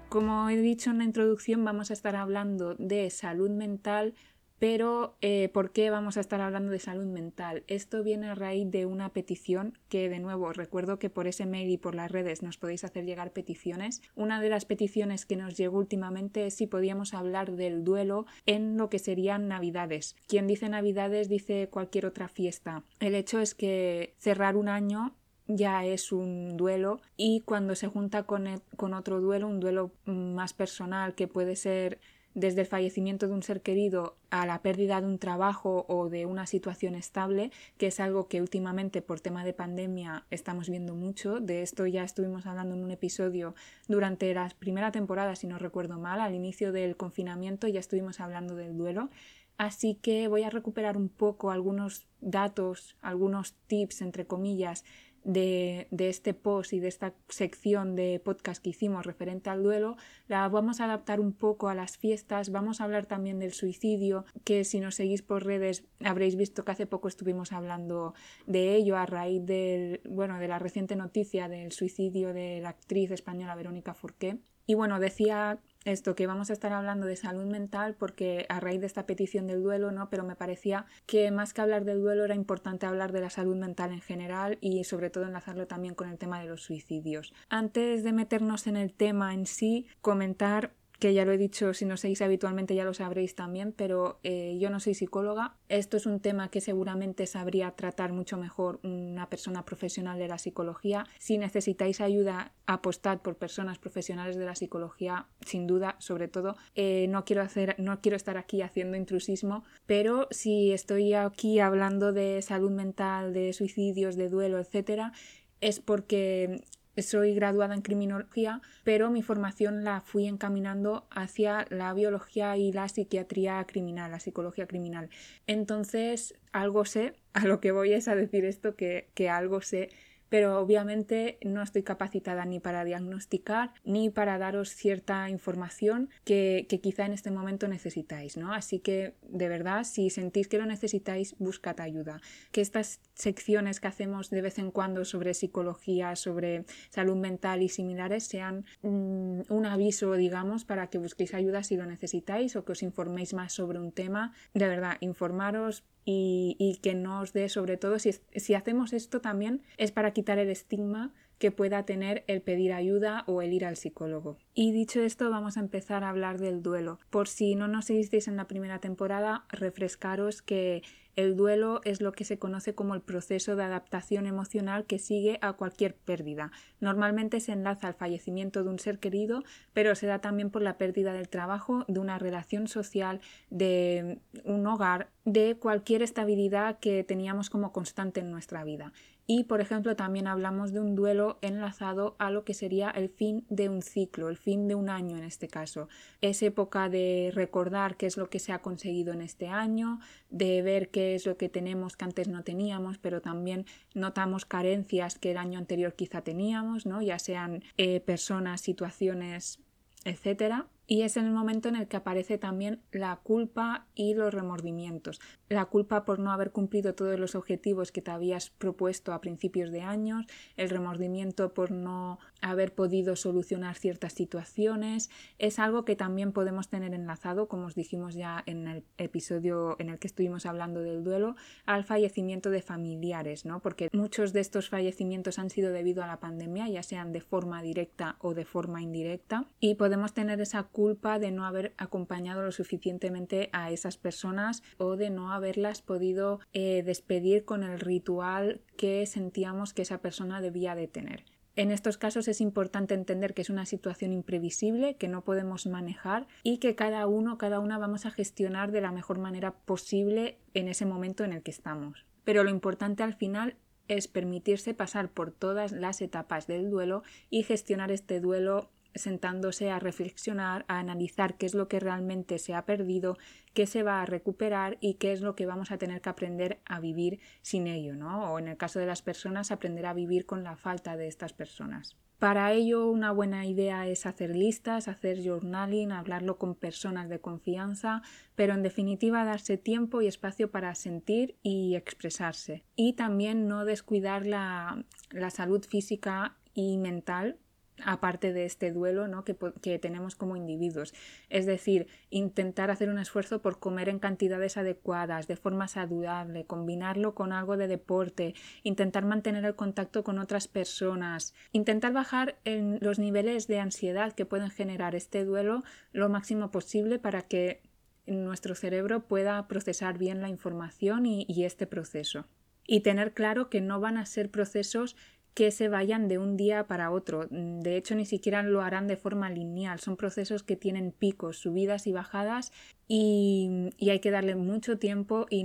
Como he dicho en la introducción, vamos a estar hablando de salud mental, pero, eh, ¿por qué vamos a estar hablando de salud mental? Esto viene a raíz de una petición que, de nuevo, recuerdo que por ese mail y por las redes nos podéis hacer llegar peticiones. Una de las peticiones que nos llegó últimamente es si podíamos hablar del duelo en lo que serían Navidades. Quien dice Navidades dice cualquier otra fiesta. El hecho es que cerrar un año ya es un duelo y cuando se junta con, con otro duelo, un duelo más personal que puede ser desde el fallecimiento de un ser querido a la pérdida de un trabajo o de una situación estable, que es algo que últimamente por tema de pandemia estamos viendo mucho. De esto ya estuvimos hablando en un episodio durante la primera temporada, si no recuerdo mal, al inicio del confinamiento ya estuvimos hablando del duelo. Así que voy a recuperar un poco algunos datos, algunos tips, entre comillas, de, este post y de esta sección de podcast que hicimos referente al duelo, la vamos a adaptar un poco a las fiestas, vamos a hablar también del suicidio, que si nos seguís por redes habréis visto que hace poco estuvimos hablando de ello a raíz del, bueno, de la reciente noticia del suicidio de la actriz española Verónica Forqué. Y bueno, decía esto que vamos a estar hablando de salud mental porque a raíz de esta petición del duelo, ¿no? Pero me parecía que más que hablar del duelo era importante hablar de la salud mental en general y sobre todo enlazarlo también con el tema de los suicidios. Antes de meternos en el tema en sí, comentar que ya lo he dicho, si no seguís habitualmente ya lo sabréis también, pero eh, yo no soy psicóloga. Esto es un tema que seguramente sabría tratar mucho mejor una persona profesional de la psicología. Si necesitáis ayuda, apostad por personas profesionales de la psicología, sin duda, sobre todo. Eh, no, quiero hacer, no quiero estar aquí haciendo intrusismo, pero si estoy aquí hablando de salud mental, de suicidios, de duelo, etcétera, es porque soy graduada en criminología, pero mi formación la fui encaminando hacia la biología y la psiquiatría criminal, la psicología criminal. Entonces, algo sé, a lo que voy es a decir esto, que, que algo sé pero obviamente no estoy capacitada ni para diagnosticar ni para daros cierta información que, quizá en este momento necesitáis, ¿no? Así que de verdad, si sentís que lo necesitáis, buscad ayuda. Que estas secciones que hacemos de vez en cuando sobre psicología, sobre salud mental y similares sean mm, un aviso, digamos, para que busquéis ayuda si lo necesitáis o que os informéis más sobre un tema. De verdad, informaros, y, que no os dé, sobre todo, si, si hacemos esto también es para quitar el estigma que pueda tener el pedir ayuda o el ir al psicólogo. Y dicho esto, vamos a empezar a hablar del duelo. Por si no nos seguisteis en la primera temporada, refrescaros que el duelo es lo que se conoce como el proceso de adaptación emocional que sigue a cualquier pérdida. Normalmente se enlaza al fallecimiento de un ser querido, pero se da también por la pérdida del trabajo, de una relación social, de un hogar, de cualquier estabilidad que teníamos como constante en nuestra vida. Y, por ejemplo, también hablamos de un duelo enlazado a lo que sería el fin de un ciclo, el fin de un año en este caso. Es época de recordar qué es lo que se ha conseguido en este año, de ver qué es lo que tenemos que antes no teníamos, pero también notamos carencias que el año anterior quizá teníamos, ¿no? ya sean eh, personas, situaciones, etcétera. Y es en el momento en el que aparece también la culpa y los remordimientos. La culpa por no haber cumplido todos los objetivos que te habías propuesto a principios de años, el remordimiento por no haber podido solucionar ciertas situaciones, es algo que también podemos tener enlazado, como os dijimos ya en el episodio en el que estuvimos hablando del duelo, al fallecimiento de familiares, ¿no? Porque muchos de estos fallecimientos han sido debido a la pandemia, ya sean de forma directa o de forma indirecta, y podemos tener esa de no haber acompañado lo suficientemente a esas personas o de no haberlas podido eh, despedir con el ritual que sentíamos que esa persona debía de tener. En estos casos es importante entender que es una situación imprevisible, que no podemos manejar y que cada uno, cada una vamos a gestionar de la mejor manera posible en ese momento en el que estamos. Pero lo importante al final es permitirse pasar por todas las etapas del duelo y gestionar este duelo sentándose a reflexionar, a analizar qué es lo que realmente se ha perdido, qué se va a recuperar y qué es lo que vamos a tener que aprender a vivir sin ello, ¿no? O en el caso de las personas, aprender a vivir con la falta de estas personas. Para ello, una buena idea es hacer listas, hacer journaling, hablarlo con personas de confianza, pero en definitiva darse tiempo y espacio para sentir y expresarse. Y también no descuidar la, la salud física y mental aparte de este duelo ¿no? que, que, tenemos como individuos. Es decir, intentar hacer un esfuerzo por comer en cantidades adecuadas, de forma saludable, combinarlo con algo de deporte, intentar mantener el contacto con otras personas, intentar bajar en los niveles de ansiedad que pueden generar este duelo lo máximo posible para que nuestro cerebro pueda procesar bien la información y, y este proceso. Y tener claro que no van a ser procesos que se vayan de un día para otro. Mm, de hecho, ni siquiera lo harán de forma lineal. Son procesos que tienen picos, subidas y bajadas y, hay que darle mucho tiempo y,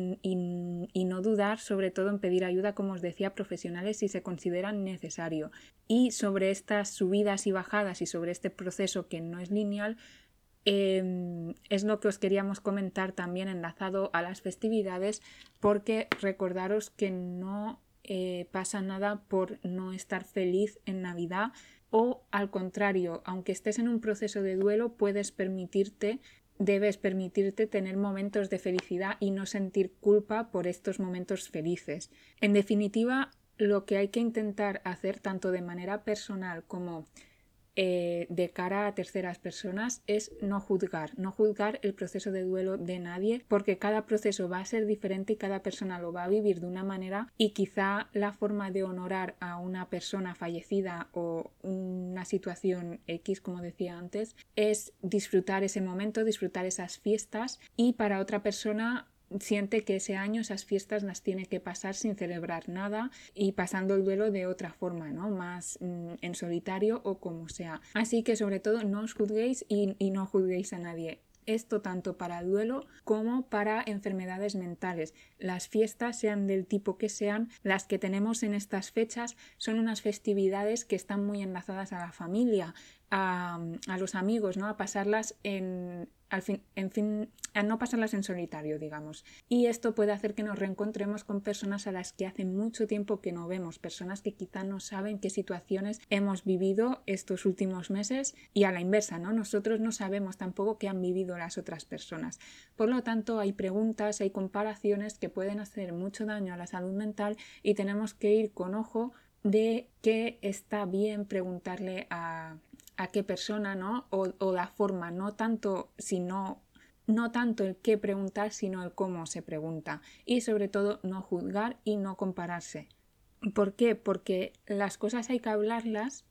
no dudar, sobre todo en pedir ayuda, como os decía, profesionales si se consideran necesario. Y sobre estas subidas y bajadas y sobre este proceso que no es lineal, em, es lo que os queríamos comentar también enlazado a las festividades, porque recordaros que no eh, pasa nada por no estar feliz en Navidad o al contrario, aunque estés en un proceso de duelo, puedes permitirte, debes permitirte tener momentos de felicidad y no sentir culpa por estos momentos felices. En definitiva, lo que hay que intentar hacer tanto de manera personal como eh, de cara a terceras personas es no juzgar, no juzgar el proceso de duelo de nadie, porque cada proceso va a ser diferente y cada persona lo va a vivir de una manera y quizá la forma de honorar a una persona fallecida o una situación X, como decía antes, es disfrutar ese momento, disfrutar esas fiestas y para otra persona siente que ese año esas fiestas las tiene que pasar sin celebrar nada y pasando el duelo de otra forma, ¿no? Más mm, en solitario o como sea. Así que sobre todo no os juzguéis y, no juzguéis a nadie. Esto tanto para el duelo como para enfermedades mentales. Las fiestas, sean del tipo que sean, las que tenemos en estas fechas son unas festividades que están muy enlazadas a la familia, a, a los amigos, ¿no? A pasarlas en, fin, en fin, no pasarlas en solitario, digamos. Y esto puede hacer que nos reencontremos con personas a las que hace mucho tiempo que no vemos, personas que quizá no saben qué situaciones hemos vivido estos últimos meses y a la inversa, ¿no? Nosotros no sabemos tampoco qué han vivido las otras personas. Por lo tanto, hay preguntas, hay comparaciones que pueden hacer mucho daño a la salud mental y tenemos que ir con ojo de que está bien preguntarle a a qué persona, ¿no? O, la forma, no tanto, sino no tanto el qué preguntar, sino el cómo se pregunta. Y sobre todo no juzgar y no compararse. ¿Por qué? Porque las cosas hay que hablarlas,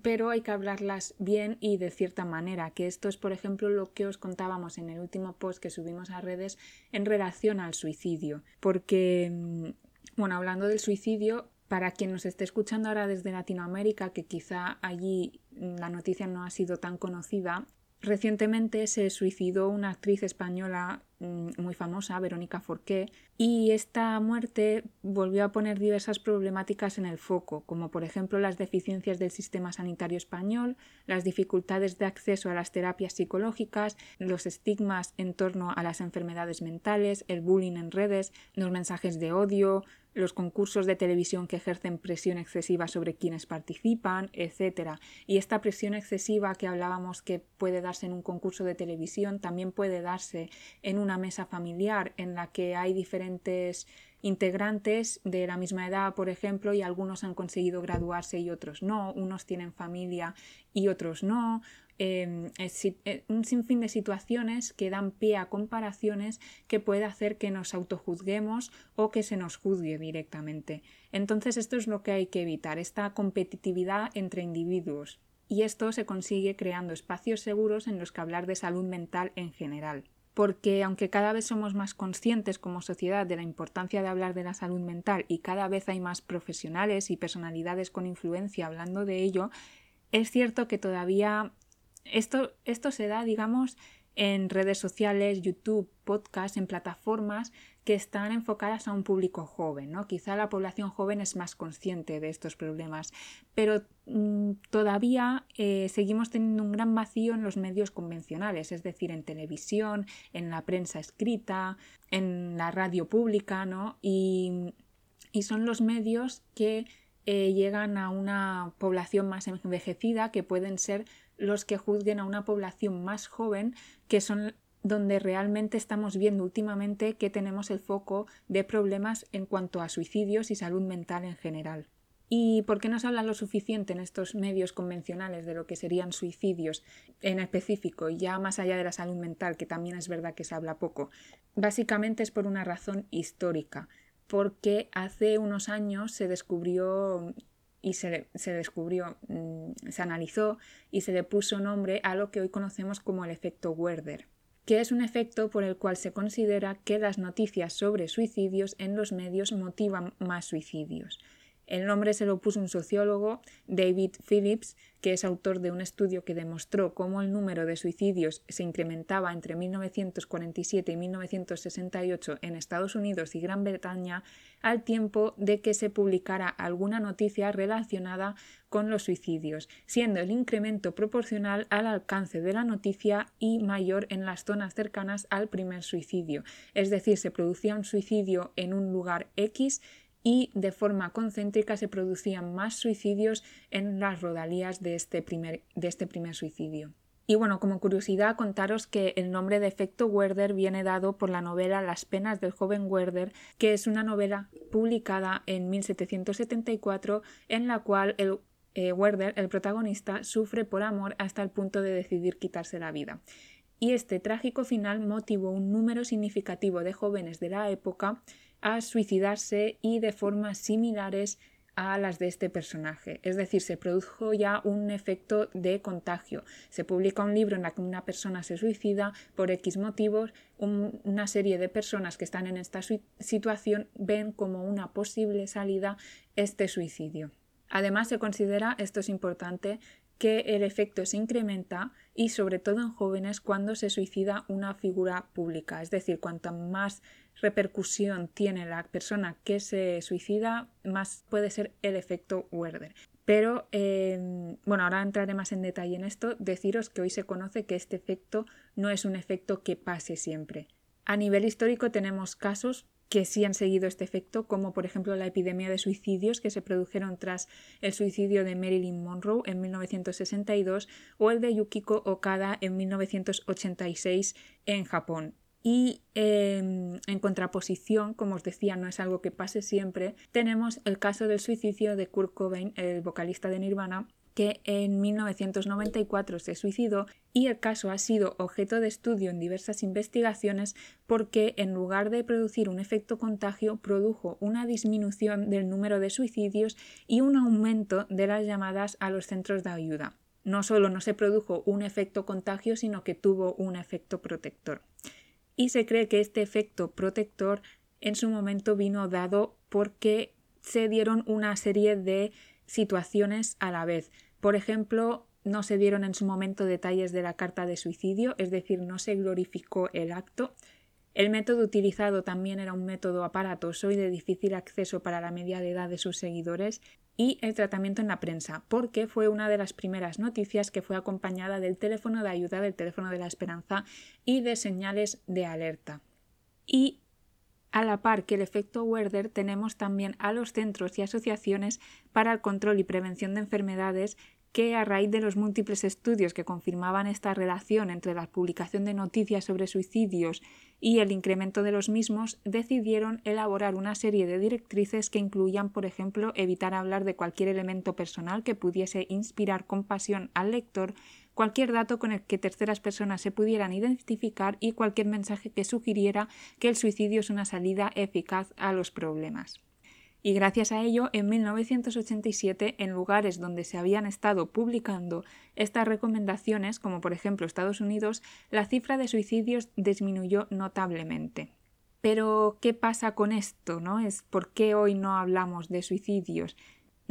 pero hay que hablarlas bien y de cierta manera, que esto es, por ejemplo, lo que os contábamos en el último post que subimos a redes en relación al suicidio. Porque, mm, bueno, hablando del suicidio, para quien nos esté escuchando ahora desde Latinoamérica, que quizá allí la noticia no ha sido tan conocida, recientemente se suicidó una actriz española muy famosa, Verónica Forqué, y esta muerte volvió a poner diversas problemáticas en el foco, como por ejemplo las deficiencias del sistema sanitario español, las dificultades de acceso a las terapias psicológicas, los estigmas en torno a las enfermedades mentales, el bullying en redes, los mensajes de odio, los concursos de televisión que ejercen presión excesiva sobre quienes participan, etc. Y esta presión excesiva que hablábamos que puede darse en un concurso de televisión también puede darse en una mesa familiar en la que hay diferentes integrantes de la misma edad, por ejemplo, y algunos han conseguido graduarse y otros no, unos tienen familia y otros no, Em, eh, un sinfín de situaciones que dan pie a comparaciones que puede hacer que nos autojuzguemos o que se nos juzgue directamente. Entonces esto es lo que hay que evitar, esta competitividad entre individuos. Y esto se consigue creando espacios seguros en los que hablar de salud mental en general porque aunque cada vez somos más conscientes como sociedad de la importancia de hablar de la salud mental y cada vez hay más profesionales y personalidades con influencia hablando de ello, es cierto que todavía esto, esto se da, digamos, en redes sociales, YouTube, podcasts, en plataformas que están enfocadas a un público joven, ¿no? Quizá la población joven es más consciente de estos problemas, pero mm, todavía eh, seguimos teniendo un gran vacío en los medios convencionales, es decir, en televisión, en la prensa escrita, en la radio pública, ¿no? Y, son los medios que eh, llegan a una población más envejecida que pueden ser los que juzguen a una población más joven, que son donde realmente estamos viendo últimamente que tenemos el foco de problemas en cuanto a suicidios y salud mental en general. ¿Y por qué no se habla lo suficiente en estos medios convencionales de lo que serían suicidios en específico, ya más allá de la salud mental, que también es verdad que se habla poco? Básicamente es por una razón histórica, porque hace unos años se descubrió y se, descubrió, mm, se analizó y se le puso nombre a lo que hoy conocemos como el efecto Werder, que es un efecto por el cual se considera que las noticias sobre suicidios en los medios motivan más suicidios. El nombre se lo puso un sociólogo, David Phillips, que es autor de un estudio que demostró cómo el número de suicidios se incrementaba entre 1947 y 1968 en Estados Unidos y Gran Bretaña al tiempo de que se publicara alguna noticia relacionada con los suicidios, siendo el incremento proporcional al alcance de la noticia y mayor en las zonas cercanas al primer suicidio. Es decir, se producía un suicidio en un lugar X y de forma concéntrica se producían más suicidios en las rodalías de este primer, de este primer suicidio. Y bueno, como curiosidad, contaros que el nombre de efecto Werder viene dado por la novela Las penas del joven Werder, que es una novela publicada en 1774 en la cual el eh, Werder, el protagonista, sufre por amor hasta el punto de decidir quitarse la vida. Y este trágico final motivó un número significativo de jóvenes de la época a suicidarse y de formas similares a las de este personaje. Es decir, se produjo ya un efecto de contagio. Se publica un libro en el que una persona se suicida por X motivos, una serie de personas que están en esta situación ven como una posible salida este suicidio. Además, se considera, esto es importante, que el efecto se incrementa y sobre todo en jóvenes cuando se suicida una figura pública. Es decir, cuanto más repercusión tiene la persona que se suicida, más puede ser el efecto Werder. Pero, em, bueno, ahora entraré más en detalle en esto. Deciros que hoy se conoce que este efecto no es un efecto que pase siempre. A nivel histórico tenemos casos que sí han seguido este efecto, como por ejemplo la epidemia de suicidios que se produjeron tras el suicidio de Marilyn Monroe en 1962 o el de Yukiko Okada en 1986 en Japón. Y em, en contraposición, como os decía, no es algo que pase siempre, tenemos el caso del suicidio de Kurt Cobain, el vocalista de Nirvana, que en 1994 se suicidó y el caso ha sido objeto de estudio en diversas investigaciones porque en lugar de producir un efecto contagio produjo una disminución del número de suicidios y un aumento de las llamadas a los centros de ayuda. No solo no se produjo un efecto contagio, sino que tuvo un efecto protector. Y se cree que este efecto protector en su momento vino dado porque se dieron una serie de situaciones a la vez. Por ejemplo, no se dieron en su momento detalles de la carta de suicidio, es decir, no se glorificó el acto. El método utilizado también era un método aparatoso y de difícil acceso para la media de edad de sus seguidores y el tratamiento en la prensa, porque fue una de las primeras noticias que fue acompañada del teléfono de ayuda, del teléfono de la esperanza y de señales de alerta. Y a la par que el efecto Werder tenemos también a los centros y asociaciones para el control y prevención de enfermedades que a raíz de los múltiples estudios que confirmaban esta relación entre la publicación de noticias sobre suicidios y el incremento de los mismos, decidieron elaborar una serie de directrices que incluían, por ejemplo, evitar hablar de cualquier elemento personal que pudiese inspirar compasión al lector cualquier dato con el que terceras personas se pudieran identificar y cualquier mensaje que sugiriera que el suicidio es una salida eficaz a los problemas. Y gracias a ello, en 1987, en lugares donde se habían estado publicando estas recomendaciones, como por ejemplo Estados Unidos, la cifra de suicidios disminuyó notablemente. Pero, ¿qué pasa con esto? ¿no? Es por qué hoy no hablamos de suicidios.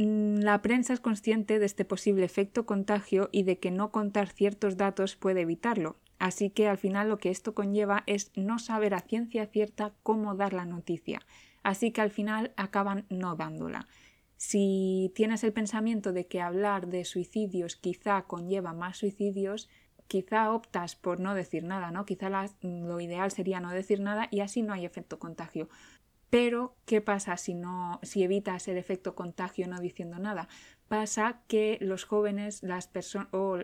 Mm, la prensa es consciente de este posible efecto contagio y de que no contar ciertos datos puede evitarlo. Así que al final lo que esto conlleva es no saber a ciencia cierta cómo dar la noticia. Así que al final acaban no dándola. Si tienes el pensamiento de que hablar de suicidios quizá conlleva más suicidios, quizá optas por no decir nada, ¿no? Quizá lo ideal sería no decir nada y así no hay efecto contagio. Pero, ¿qué pasa si, no, si evitas el efecto contagio no diciendo nada? Pasa que los jóvenes, las personas, o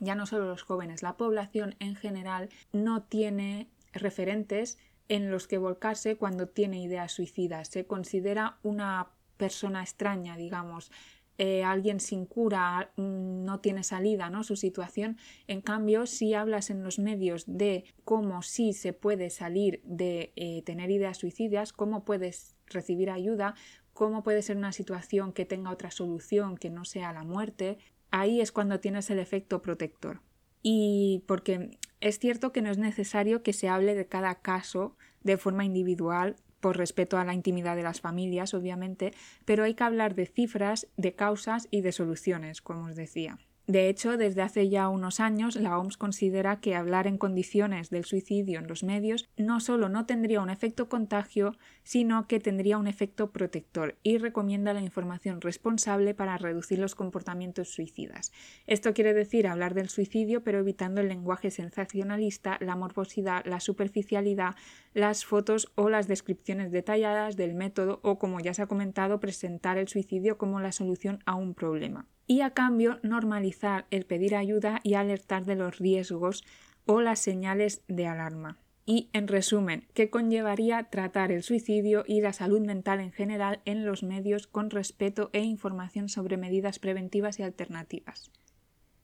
ya no solo los jóvenes, la población en general no tiene referentes en los que volcarse cuando tiene ideas suicidas. Se considera una persona extraña, digamos, eh, alguien sin cura mm, no tiene salida, ¿no? Su situación. En cambio, si hablas en los medios de cómo sí se puede salir de eh, tener ideas suicidas, cómo puedes recibir ayuda, cómo puede ser una situación que tenga otra solución que no sea la muerte, ahí es cuando tienes el efecto protector. Y porque es cierto que no es necesario que se hable de cada caso de forma individual por respeto a la intimidad de las familias, obviamente, pero hay que hablar de cifras, de causas y de soluciones, como os decía. De hecho, desde hace ya unos años, la OMS considera que hablar en condiciones del suicidio en los medios no solo no tendría un efecto contagio, sino que tendría un efecto protector y recomienda la información responsable para reducir los comportamientos suicidas. Esto quiere decir hablar del suicidio, pero evitando el lenguaje sensacionalista, la morbosidad, la superficialidad, las fotos o las descripciones detalladas del método o, como ya se ha comentado, presentar el suicidio como la solución a un problema y a cambio normalizar el pedir ayuda y alertar de los riesgos o las señales de alarma. Y, en resumen, ¿qué conllevaría tratar el suicidio y la salud mental en general en los medios con respeto e información sobre medidas preventivas y alternativas?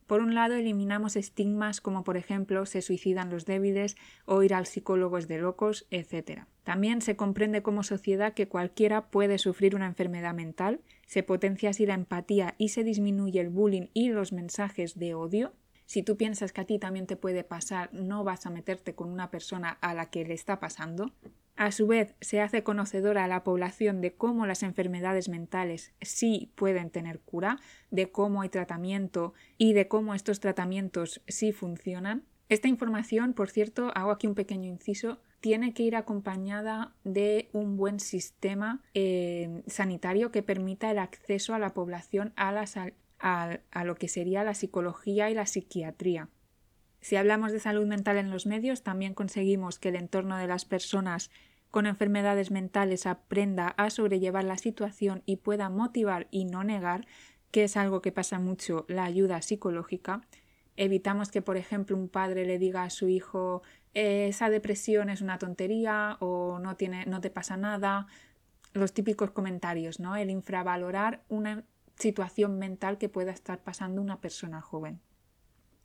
Por un lado, eliminamos estigmas como por ejemplo se suicidan los débiles o ir al psicólogo es de locos, etc. También se comprende como sociedad que cualquiera puede sufrir una enfermedad mental, se potencia así la empatía y se disminuye el bullying y los mensajes de odio. Si tú piensas que a ti también te puede pasar, no vas a meterte con una persona a la que le está pasando. A su vez, se hace conocedora a la población de cómo las enfermedades mentales sí pueden tener cura, de cómo hay tratamiento y de cómo estos tratamientos sí funcionan. Esta información, por cierto, hago aquí un pequeño inciso, tiene que ir acompañada de un buen sistema eh, sanitario que permita el acceso a la población a, a lo que sería la psicología y la psiquiatría. Si hablamos de salud mental en los medios, también conseguimos que el entorno de las personas con enfermedades mentales aprenda a sobrellevar la situación y pueda motivar y no negar, que es algo que pasa mucho, la ayuda psicológica. Evitamos que, por ejemplo, un padre le diga a su hijo esa depresión es una tontería o no, tiene, no te pasa nada. Los típicos comentarios, ¿no? El infravalorar una situación mental que pueda estar pasando una persona joven.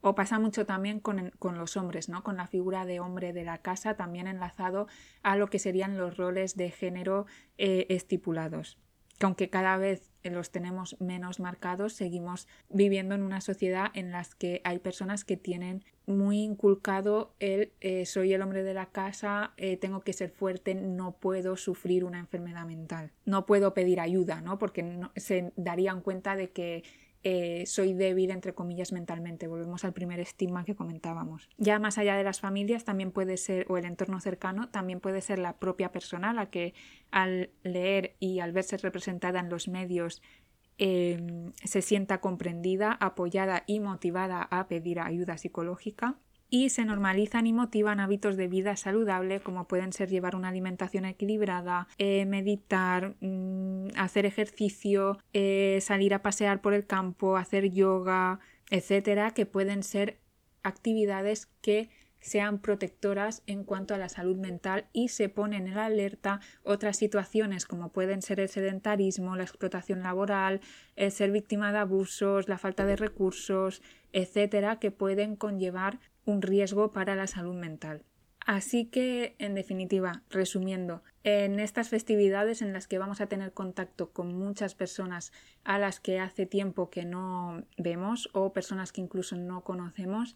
O pasa mucho también con, los hombres, ¿no? Con la figura de hombre de la casa, también enlazado a lo que serían los roles de género eh, estipulados. Que aunque cada vez los tenemos menos marcados, seguimos viviendo en una sociedad en la que hay personas que tienen muy inculcado el eh, soy el hombre de la casa, eh, tengo que ser fuerte, no puedo sufrir una enfermedad mental, no puedo pedir ayuda, ¿no? Porque se darían cuenta de que eh, soy débil, entre comillas, mentalmente. Volvemos al primer estigma que comentábamos. Ya más allá de las familias, también puede ser, o el entorno cercano, también puede ser la propia persona la que al leer y al verse representada en los medios em, se sienta comprendida, apoyada y motivada a pedir ayuda psicológica y se normalizan y motivan hábitos de vida saludable como pueden ser llevar una alimentación equilibrada, eh, meditar, mm, hacer ejercicio, eh, salir a pasear por el campo, hacer yoga, etcétera, que pueden ser actividades que sean protectoras en cuanto a la salud mental y se ponen en alerta otras situaciones como pueden ser el sedentarismo, la explotación laboral, el ser víctima de abusos, la falta de recursos, etcétera, que pueden conllevar un riesgo para la salud mental. Así que, en definitiva, resumiendo, en estas festividades en las que vamos a tener contacto con muchas personas a las que hace tiempo que no vemos o personas que incluso no conocemos,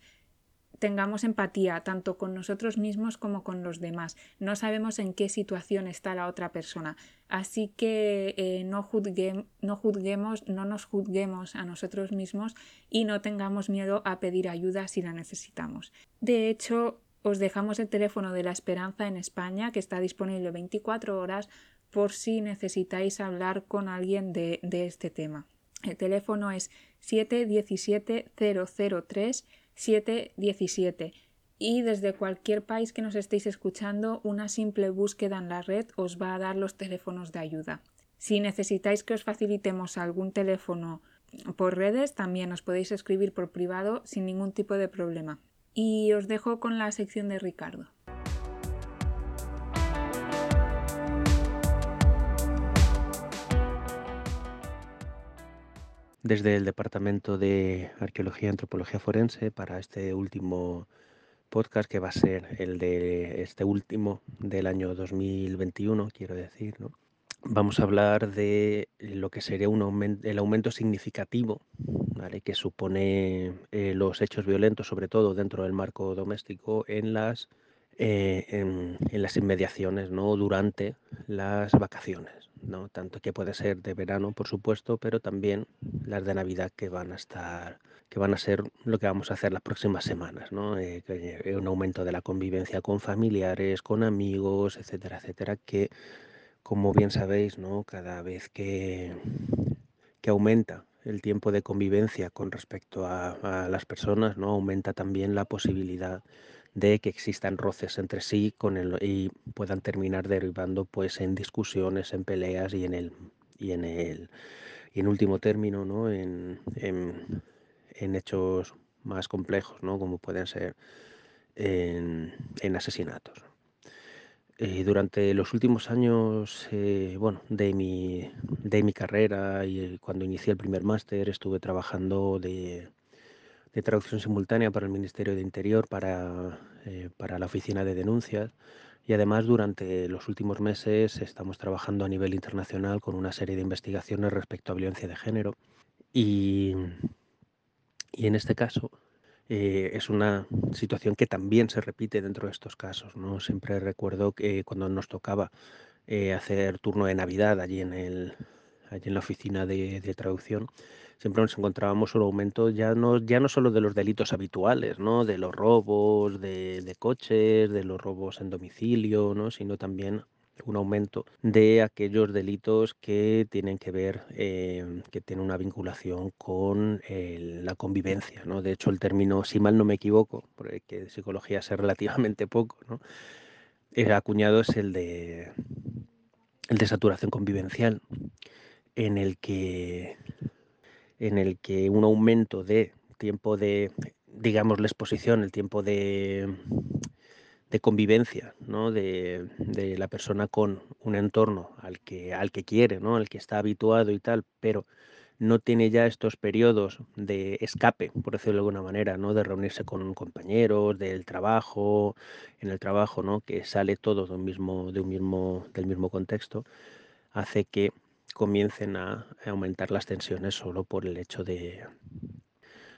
tengamos empatía tanto con nosotros mismos como con los demás. No sabemos en qué situación está la otra persona. Así que eh, no, juzguemos, no nos juzguemos a nosotros mismos y no tengamos miedo a pedir ayuda si la necesitamos. De hecho, os dejamos el teléfono de la esperanza en España que está disponible 24 horas por si necesitáis hablar con alguien de, de este tema. El teléfono es 717 003 717 y desde cualquier país que nos estéis escuchando, una simple búsqueda en la red os va a dar los teléfonos de ayuda. Si necesitáis que os facilitemos algún teléfono por redes, también os podéis escribir por privado sin ningún tipo de problema. Y os dejo con la sección de Ricardo. Desde el Departamento de Arqueología y Antropología Forense para este último podcast que va a ser el de este último del año 2021, quiero decir. ¿no? Vamos a hablar de lo que sería un el aumento significativo que supone eh, los hechos violentos, sobre todo dentro del marco doméstico, en las eh, en, las inmediaciones, ¿no? Durante las vacaciones, ¿no? Tanto que puede ser de verano, por supuesto, pero también las de Navidad que van a estar, que van a ser lo que vamos a hacer las próximas semanas, ¿no? Eh, un aumento de la convivencia con familiares, con amigos, etcétera, etcétera, que como bien sabéis, ¿no? Cada vez que, que aumenta el tiempo de convivencia con respecto a, a las personas, ¿no? Aumenta también la posibilidad de que existan roces entre sí con el, y puedan terminar derivando pues en discusiones, en peleas y en el y en el y en último término ¿no? en, en, hechos más complejos ¿no? como pueden ser en, asesinatos. Eh, durante los últimos años eh, bueno, de, mi, de mi carrera y cuando inicié el primer máster estuve trabajando de, de traducción simultánea para el Ministerio de Interior, para, eh, para la Oficina de Denuncias. Y además durante los últimos meses estamos trabajando a nivel internacional con una serie de investigaciones respecto a violencia de género. Y, y en este caso eh, es una situación que también se repite dentro de estos casos. ¿no? Siempre recuerdo que cuando nos tocaba eh, hacer turno de Navidad allí en, el, allí en la oficina de, traducción, siempre nos encontrábamos un aumento ya no, ya no solo de los delitos habituales, ¿no? de los robos de, de coches, de los robos en domicilio, ¿no? sino también un aumento de aquellos delitos que tienen que ver, eh, que tienen una vinculación con la convivencia. ¿no? De hecho, el término, si mal no me equivoco, porque de psicología sé relativamente poco, ¿no? el acuñado es el de, el de saturación convivencial, en el que en el que un aumento de tiempo de, digamos, la exposición, el tiempo de, de convivencia ¿no? de, la persona con un entorno al que, al que quiere, ¿no? al que está habituado y tal, pero no tiene ya estos periodos de escape, por decirlo de alguna manera, ¿no? de reunirse con compañeros, del trabajo, en el trabajo, ¿no? que sale todo de un mismo, de un mismo, del mismo contexto, hace que comiencen a aumentar las tensiones solo por el hecho de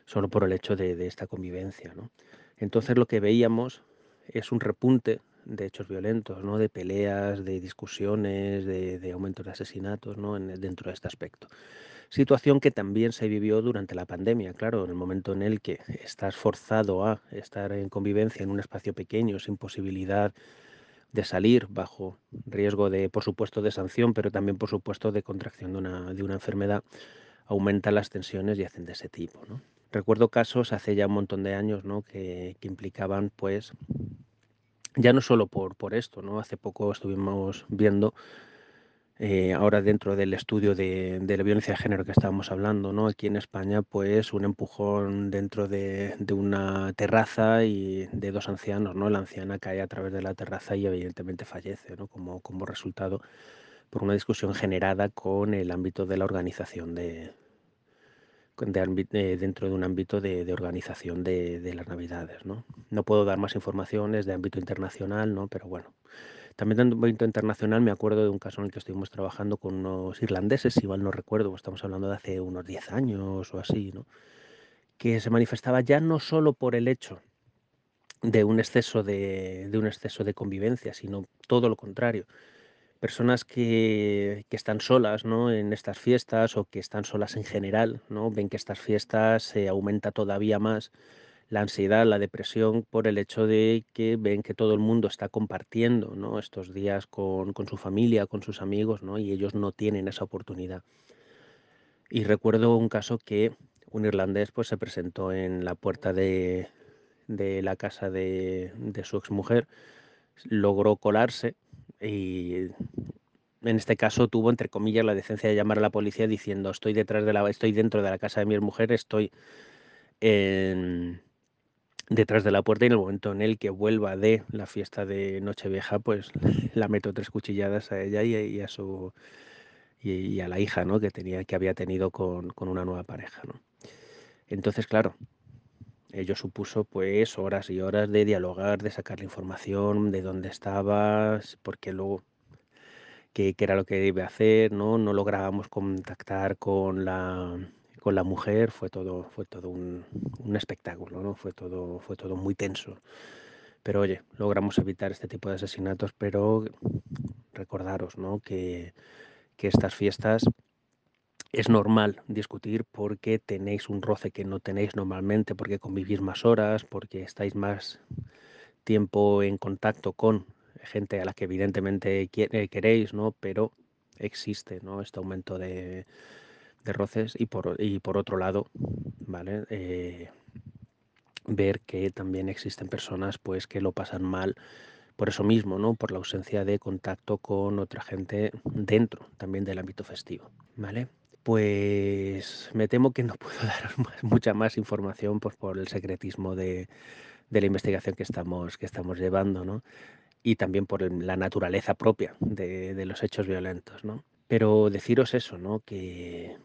solo por el hecho de, esta convivencia. ¿no? Entonces lo que veíamos es un repunte de hechos violentos, ¿no? de peleas, de discusiones, de, de aumentos de asesinatos ¿no? en, dentro de este aspecto. Situación que también se vivió durante la pandemia, claro, en el momento en el que estás forzado a estar en convivencia en un espacio pequeño, sin posibilidad de salir, bajo riesgo de, por supuesto, de sanción, pero también, por supuesto, de contracción de una, de una enfermedad, aumentan las tensiones y hacen de ese tipo. ¿no? Recuerdo casos hace ya un montón de años ¿no? que, que implicaban pues ya no solo por, por esto, ¿no? Hace poco estuvimos viendo, eh, ahora dentro del estudio de, la violencia de género que estábamos hablando, ¿no? Aquí en España, pues un empujón dentro de, una terraza y de dos ancianos, ¿no? La anciana cae a través de la terraza y evidentemente fallece, ¿no? Como, como resultado por una discusión generada con el ámbito de la organización de, de, dentro de un ámbito de, organización de, las Navidades. ¿no? no puedo dar más informaciones de ámbito internacional, ¿no? pero bueno. También de ámbito internacional me acuerdo de un caso en el que estuvimos trabajando con unos irlandeses, si mal no recuerdo, estamos hablando de hace unos 10 años o así, ¿no? que se manifestaba ya no solo por el hecho de un exceso de, de un exceso de convivencia, sino todo lo contrario personas que, están solas ¿no? en estas fiestas o que están solas en general, ¿no? ven que estas fiestas se aumenta todavía más la ansiedad, la depresión por el hecho de que ven que todo el mundo está compartiendo ¿no? estos días con, su familia, con sus amigos, ¿no? y ellos no tienen esa oportunidad. Y recuerdo un caso que un irlandés pues, se presentó en la puerta de, la casa de, de su exmujer, logró colarse y en este caso tuvo entre comillas la decencia de llamar a la policía diciendo estoy detrás de la estoy dentro de la casa de mi mujer estoy detrás de la puerta y en el momento en el que vuelva de la fiesta de Nochevieja pues *laughs* la meto tres cuchilladas a ella y, a su y, a la hija ¿no? que tenía que había tenido con, con una nueva pareja ¿no? entonces claro Ello supuso pues horas y horas de dialogar, de sacar la información, de dónde estabas, porque luego qué, era lo que iba hacer, ¿no? No lográbamos contactar con la, con la mujer, fue todo, fue todo un, espectáculo, ¿no? Fue todo, fue todo muy tenso. Pero oye, logramos evitar este tipo de asesinatos, pero recordaros, ¿no? Que, que estas fiestas es normal discutir porque tenéis un roce que no tenéis normalmente, porque convivís más horas, porque estáis más tiempo en contacto con gente a la que evidentemente eh, queréis, ¿no? Pero existe, ¿no? Este aumento de, roces y por, y por otro lado, ¿vale? Eh, ver que también existen personas pues que lo pasan mal por eso mismo, ¿no? Por la ausencia de contacto con otra gente dentro también del ámbito festivo, ¿vale? pues me temo que no *laughs* puedo dar mucha más información pues, por el secretismo de, la investigación que estamos, que estamos llevando, ¿no? Y también por la naturaleza propia de, los hechos violentos, ¿no? Pero deciros eso, ¿no? Que,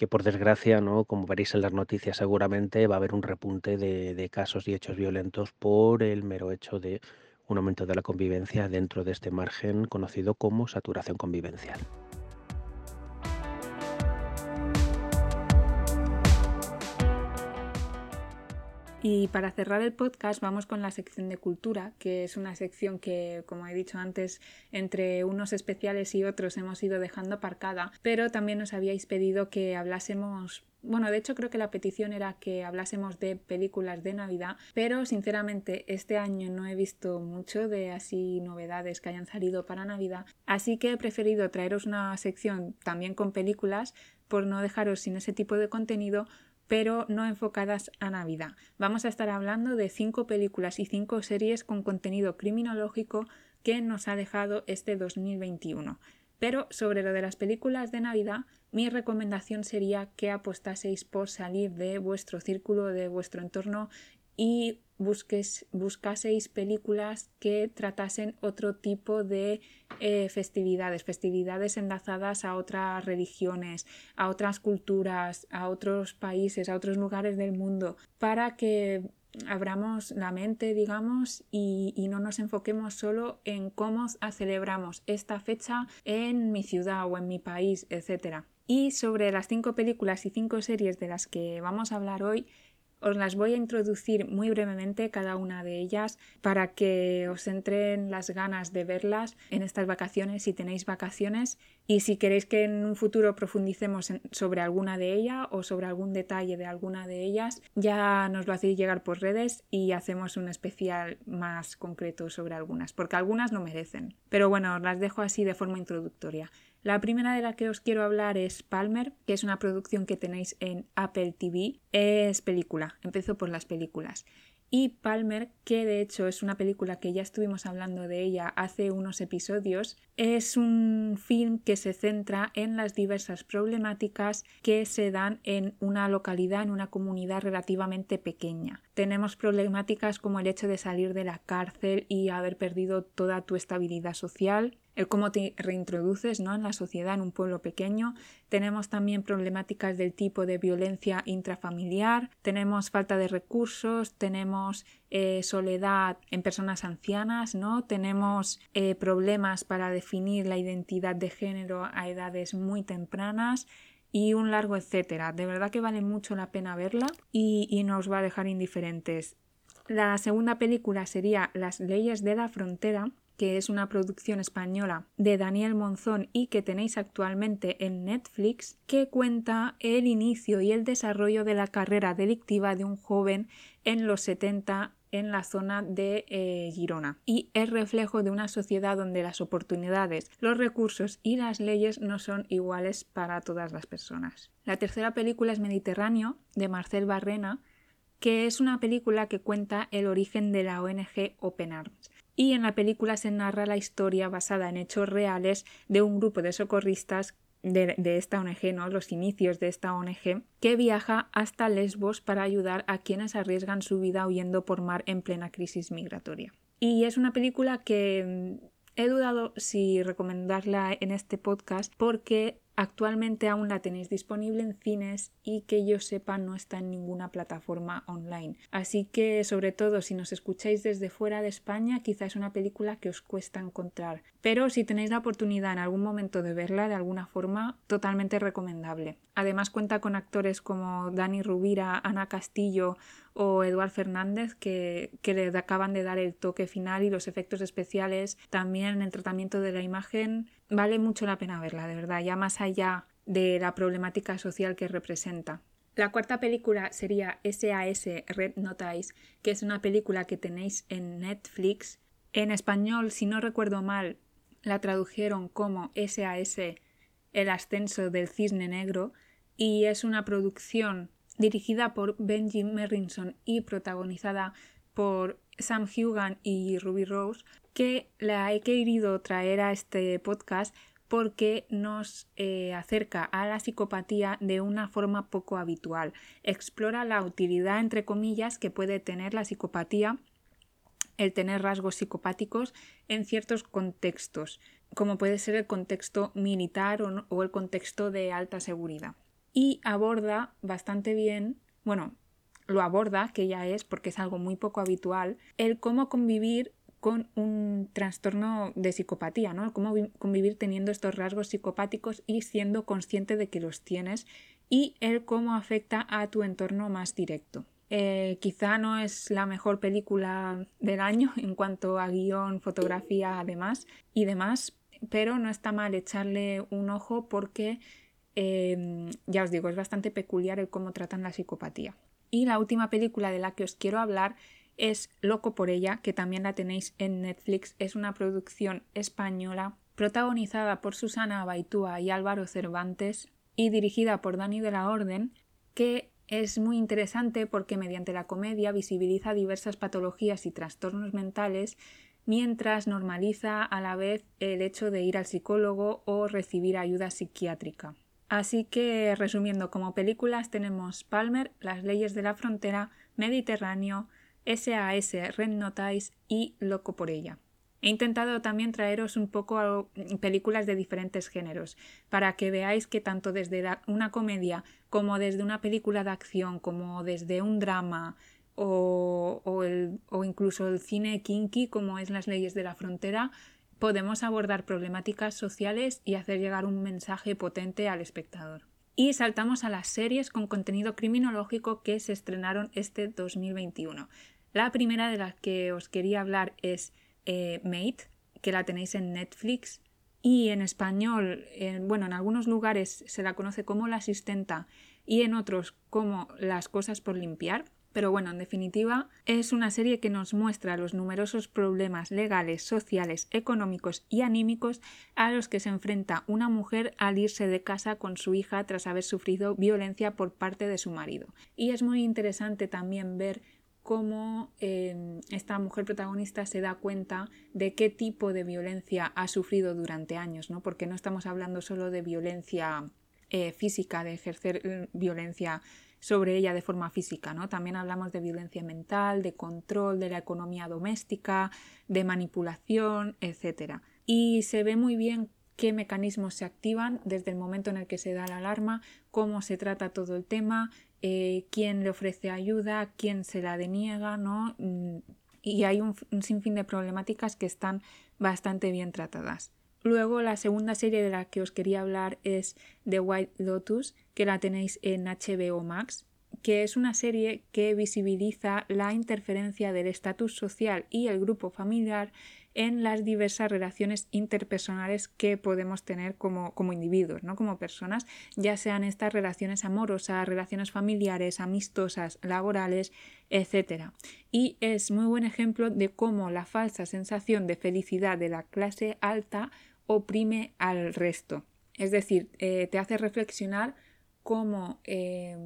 que por desgracia, ¿no? Como veréis en las noticias seguramente, va a haber un repunte de, de casos y hechos violentos por el mero hecho de un aumento de la convivencia dentro de este margen conocido como saturación convivencial. Y para cerrar el podcast vamos con la sección de cultura, que es una sección que, como he dicho antes, entre unos especiales y otros hemos ido dejando aparcada, pero también nos habíais pedido que hablásemos bueno, de hecho creo que la petición era que hablásemos de películas de Navidad, pero sinceramente este año no he visto mucho de así novedades que hayan salido para Navidad, así que he preferido traeros una sección también con películas por no dejaros sin ese tipo de contenido, pero no enfocadas a Navidad. Vamos a estar hablando de cinco películas y cinco series con contenido criminológico que nos ha dejado este 2021. Pero sobre lo de las películas de Navidad, mi recomendación sería que apostaseis por salir de vuestro círculo, de vuestro entorno y busques, buscaseis películas que tratasen otro tipo de eh, festividades, festividades enlazadas a otras religiones, a otras culturas, a otros países, a otros lugares del mundo, para que abramos la mente, digamos, y, y, no nos enfoquemos solo en cómo celebramos esta fecha en mi ciudad o en mi país, etc. Y sobre las cinco películas y cinco series de las que vamos a hablar hoy, os las voy a introducir muy brevemente cada una de ellas para que os entren las ganas de verlas en estas vacaciones si tenéis vacaciones y si queréis que en un futuro profundicemos sobre alguna de ellas o sobre algún detalle de alguna de ellas, ya nos lo hacéis llegar por redes y hacemos un especial más concreto sobre algunas, porque algunas no merecen. Pero bueno, os las dejo así de forma introductoria. La primera de la que os quiero hablar es Palmer, que es una producción que tenéis en Apple TV. Es película, empiezo por las películas. Y Palmer, que de hecho es una película que ya estuvimos hablando de ella hace unos episodios, es un film que se centra en las diversas problemáticas que se dan en una localidad, en una comunidad relativamente pequeña. Tenemos problemáticas como el hecho de salir de la cárcel y haber perdido toda tu estabilidad social, el cómo te reintroduces ¿no? en la sociedad en un pueblo pequeño. Tenemos también problemáticas del tipo de violencia intrafamiliar, tenemos falta de recursos, tenemos eh, soledad en personas ancianas, ¿no? tenemos eh, problemas para definir la identidad de género a edades muy tempranas y un largo etcétera. De verdad que vale mucho la pena verla y, y nos va a dejar indiferentes. La segunda película sería Las leyes de la frontera, que es una producción española de Daniel Monzón y que tenéis actualmente en Netflix, que cuenta el inicio y el desarrollo de la carrera delictiva de un joven en los 70 en la zona de eh, Girona y es reflejo de una sociedad donde las oportunidades, los recursos y las leyes no son iguales para todas las personas. La tercera película es Mediterráneo de Marcel Barrena que es una película que cuenta el origen de la ONG Open Arms y en la película se narra la historia basada en hechos reales de un grupo de socorristas de, esta ONG, ¿no? los inicios de esta ONG, que viaja hasta Lesbos para ayudar a quienes arriesgan su vida huyendo por mar en plena crisis migratoria. Y es una película que mm, he dudado si recomendarla en este podcast porque Actualmente aún la tenéis disponible en cines y que yo sepa no está en ninguna plataforma online. Así que sobre todo si nos escucháis desde fuera de España quizá es una película que os cuesta encontrar. Pero si tenéis la oportunidad en algún momento de verla de alguna forma, totalmente recomendable. Además cuenta con actores como Dani Rubira, Ana Castillo o Eduard Fernández que, que le acaban de dar el toque final y los efectos especiales, también el tratamiento de la imagen vale mucho la pena verla, de verdad, ya más allá de la problemática social que representa. La cuarta película sería SAS Red Notice, que es una película que tenéis en Netflix. En español, si no recuerdo mal, la tradujeron como SAS El ascenso del cisne negro y es una producción dirigida por Benji Merrinson y protagonizada por Sam Hugan y Ruby Rose, que la he querido traer a este podcast porque nos eh, acerca a la psicopatía de una forma poco habitual. Explora la utilidad, entre comillas, que puede tener la psicopatía, el tener rasgos psicopáticos en ciertos contextos, como puede ser el contexto militar o, o el contexto de alta seguridad. Y aborda bastante bien, bueno, lo aborda, que ya es porque es algo muy poco habitual, el cómo convivir con un trastorno de psicopatía, ¿no? Cómo convivir teniendo estos rasgos psicopáticos y siendo consciente de que los tienes y el cómo afecta a tu entorno más directo. Eh, quizá no es la mejor película del año *laughs* en cuanto a guion, fotografía, además y demás, pero no está mal echarle un ojo porque, em, ya os digo, es bastante peculiar el cómo tratan la psicopatía. Y la última película de la que os quiero hablar es Loco por ella, que también la tenéis en Netflix. Es una producción española protagonizada por Susana Abaitúa y Álvaro Cervantes y dirigida por Dani de la Orden, que es muy interesante porque mediante la comedia visibiliza diversas patologías y trastornos mentales mientras normaliza a la vez el hecho de ir al psicólogo o recibir ayuda psiquiátrica. Así que, resumiendo, como películas tenemos Palmer, Las leyes de la frontera, Mediterráneo, SAS, Red Notice y Loco por ella. He intentado también traeros un poco películas de diferentes géneros, para que veáis que tanto desde una comedia como desde una película de acción, como desde un drama o, o incluso el cine kinky, como es Las leyes de la frontera, podemos abordar problemáticas sociales y hacer llegar un mensaje potente al espectador. Y saltamos a las series con contenido criminológico que se estrenaron este 2021. La primera de las que os quería hablar es eh, Mate, que la tenéis en Netflix. Y en español, bueno, en algunos lugares se la conoce como la asistenta y en otros como las cosas por limpiar. Pero bueno, en definitiva, es una serie que nos muestra los numerosos problemas legales, sociales, económicos y anímicos a los que se enfrenta una mujer al irse de casa con su hija tras haber sufrido violencia por parte de su marido. Y es muy interesante también ver cómo eh, esta mujer protagonista se da cuenta de qué tipo de violencia ha sufrido durante años, ¿no? Porque no estamos hablando solo de violencia eh, física, de ejercer eh, violencia sobre ella de forma física, ¿no? También hablamos de violencia mental, de control de la economía doméstica, de manipulación, etc. Y se ve muy bien qué mecanismos se activan desde el momento en el que se da la alarma, cómo se trata todo el tema, eh, quién le ofrece ayuda, quién se la deniega, ¿no? Mm, y hay un, sinfín de problemáticas que están bastante bien tratadas. Luego, la segunda serie de la que os quería hablar es The White Lotus, que la tenéis en HBO Max, que es una serie que visibiliza la interferencia del estatus social y el grupo familiar en las diversas relaciones interpersonales que podemos tener como, como individuos, ¿no? como personas, ya sean estas relaciones amorosas, relaciones familiares, amistosas, laborales, etc. Y es muy buen ejemplo de cómo la falsa sensación de felicidad de la clase alta oprime al resto. Es decir, eh, te hace reflexionar cómo eh,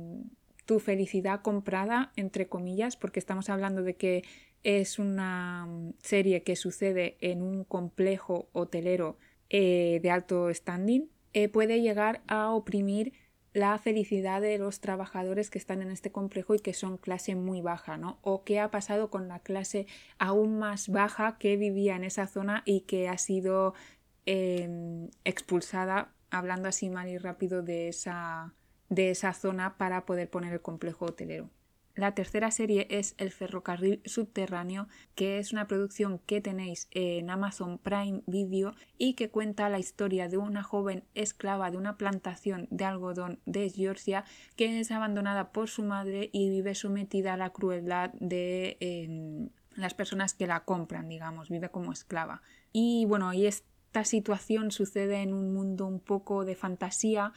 tu felicidad comprada, entre comillas, porque estamos hablando de que es una mm, serie que sucede en un complejo hotelero eh, de alto standing, eh, puede llegar a oprimir la felicidad de los trabajadores que están en este complejo y que son clase muy baja, ¿no? O qué ha pasado con la clase aún más baja que vivía en esa zona y que ha sido em, expulsada, hablando así mal y rápido, de esa, de esa zona para poder poner el complejo hotelero. La tercera serie es El ferrocarril subterráneo, que es una producción que tenéis en Amazon Prime Video y que cuenta la historia de una joven esclava de una plantación de algodón de Georgia que es abandonada por su madre y vive sometida a la crueldad de em, las personas que la compran, digamos, vive como esclava. Y bueno, y esta situación sucede en un mundo un poco de fantasía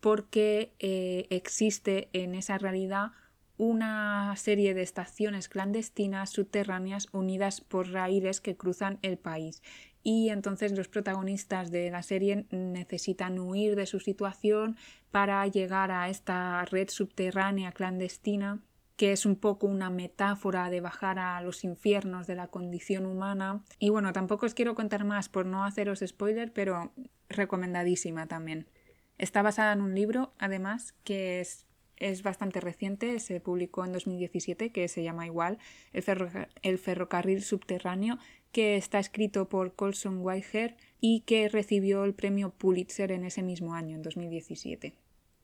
porque eh, existe en esa realidad una serie de estaciones clandestinas subterráneas unidas por raíles que cruzan el país. Y entonces los protagonistas de la serie necesitan huir de su situación para llegar a esta red subterránea clandestina que es un poco una metáfora de bajar a los infiernos de la condición humana. Y bueno, tampoco os quiero contar más por no haceros spoiler, pero recomendadísima también. Está basada en un libro, además, que es es bastante reciente, se publicó en 2017, que se llama igual, El, ferrocarril subterráneo, que está escrito por Colson Whitehair y que recibió el premio Pulitzer en ese mismo año, en 2017.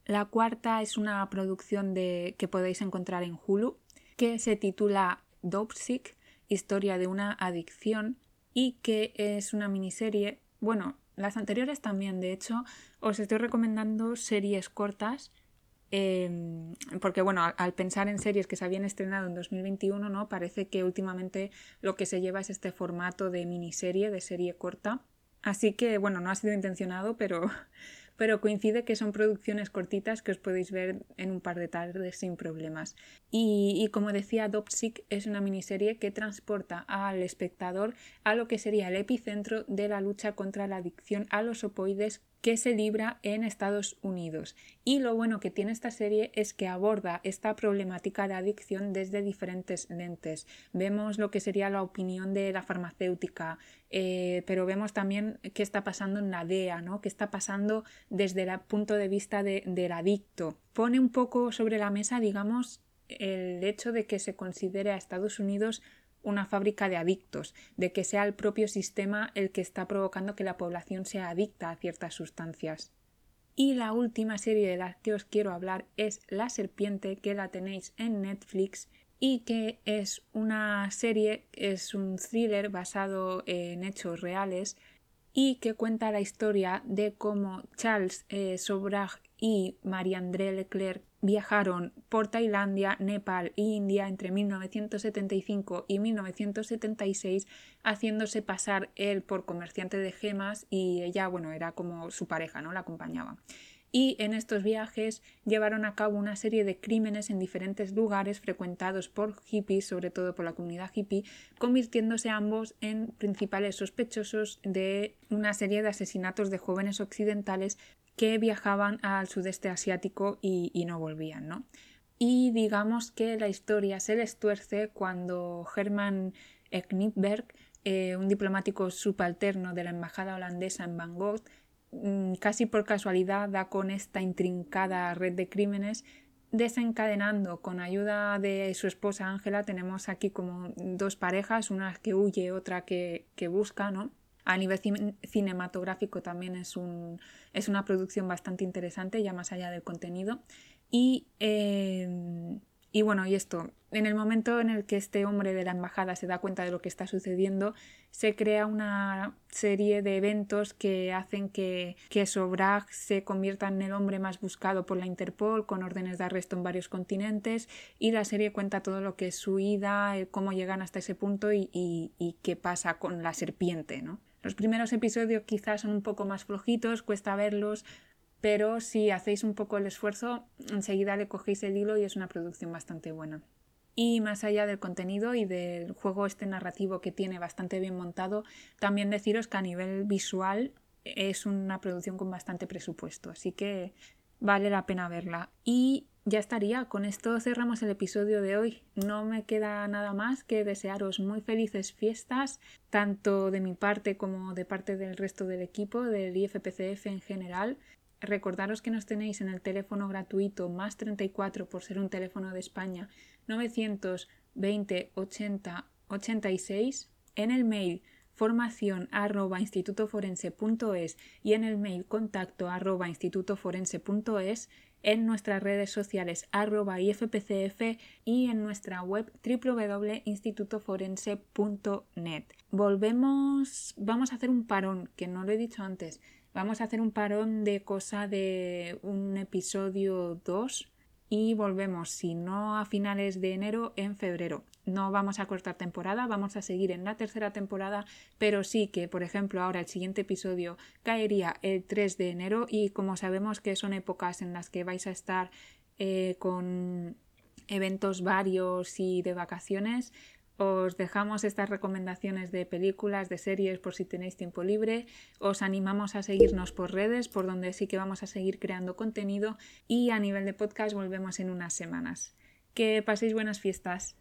La cuarta es una producción de, que podéis encontrar en Hulu, que se titula Dopesick, historia de una adicción, y que es una miniserie, bueno, las anteriores también, de hecho, os estoy recomendando series cortas Em, porque bueno, al, pensar en series que se habían estrenado en 2021, ¿no? Parece que últimamente lo que se lleva es este formato de miniserie, de serie corta. Así que bueno, no ha sido intencionado, pero, pero coincide que son producciones cortitas que os podéis ver en un par de tardes sin problemas. Y, como decía, Dopsic es una miniserie que transporta al espectador a lo que sería el epicentro de la lucha contra la adicción a los opoides que se libra en Estados Unidos. Y lo bueno que tiene esta serie es que aborda esta problemática de adicción desde diferentes lentes. Vemos lo que sería la opinión de la farmacéutica, eh, pero vemos también qué está pasando en la DEA, ¿no? qué está pasando desde el punto de vista del adicto. Pone un poco sobre la mesa, digamos, el hecho de que se considere a Estados Unidos una fábrica de adictos, de que sea el propio sistema el que está provocando que la población sea adicta a ciertas sustancias. Y la última serie de la que os quiero hablar es La Serpiente, que la tenéis en Netflix y que es una serie, es un thriller basado en hechos reales y que cuenta la historia de cómo Charles eh, y Marie-André Leclerc viajaron por Tailandia, Nepal e India entre 1975 y 1976 haciéndose pasar él por comerciante de gemas y ella, bueno, era como su pareja, ¿no? La acompañaba. Y en estos viajes llevaron a cabo una serie de crímenes en diferentes lugares frecuentados por hippies, sobre todo por la comunidad hippie, convirtiéndose ambos en principales sospechosos de una serie de asesinatos de jóvenes occidentales que viajaban al sudeste asiático y, no volvían, ¿no? Y digamos que la historia se les tuerce cuando Herman Knipberg, eh, un diplomático subalterno de la embajada holandesa en Bangkok, casi por casualidad da con esta intrincada red de crímenes desencadenando con ayuda de su esposa Ángela tenemos aquí como dos parejas, una que huye, otra que, que busca, ¿no? A nivel cinematográfico también es, un, es una producción bastante interesante, ya más allá del contenido. Y, em, y bueno, y esto, en el momento en el que este hombre de la embajada se da cuenta de lo que está sucediendo, se crea una serie de eventos que hacen que, que Sobrag se convierta en el hombre más buscado por la Interpol, con órdenes de arresto en varios continentes, y la serie cuenta todo lo que es su ida, cómo llegan hasta ese punto y, y, y qué pasa con la serpiente, ¿no? Los primeros episodios quizás son un poco más flojitos, cuesta verlos, pero si hacéis un poco el esfuerzo, enseguida le cogéis el hilo y es una producción bastante buena. Y más allá del contenido y del juego este narrativo que tiene bastante bien montado, también deciros que a nivel visual es una producción con bastante presupuesto, así que vale la pena verla. Y ya estaría, con esto cerramos el episodio de hoy. No me queda nada más que desearos muy felices fiestas, tanto de mi parte como de parte del resto del equipo, del IFPCF en general. Recordaros que nos tenéis en el teléfono gratuito más 34 por ser un teléfono de España 920 80 86, en el mail formación arroba institutoforense.es y en el mail contacto arroba institutoforense.es en nuestras redes sociales arroba ifpcf y en nuestra web www.institutoforense.net. Volvemos, vamos a hacer un parón, que no lo he dicho antes, vamos a hacer un parón de cosa de un episodio 2 y volvemos, si no a finales de enero, en febrero. No vamos a cortar temporada, vamos a seguir en la tercera temporada, pero sí que, por ejemplo, ahora el siguiente episodio caería el 3 de enero y como sabemos que son épocas en las que vais a estar eh, con eventos varios y de vacaciones, os dejamos estas recomendaciones de películas, de series por si tenéis tiempo libre. Os animamos a seguirnos por redes, por donde sí que vamos a seguir creando contenido. Y a nivel de podcast volvemos en unas semanas. Que paséis buenas fiestas.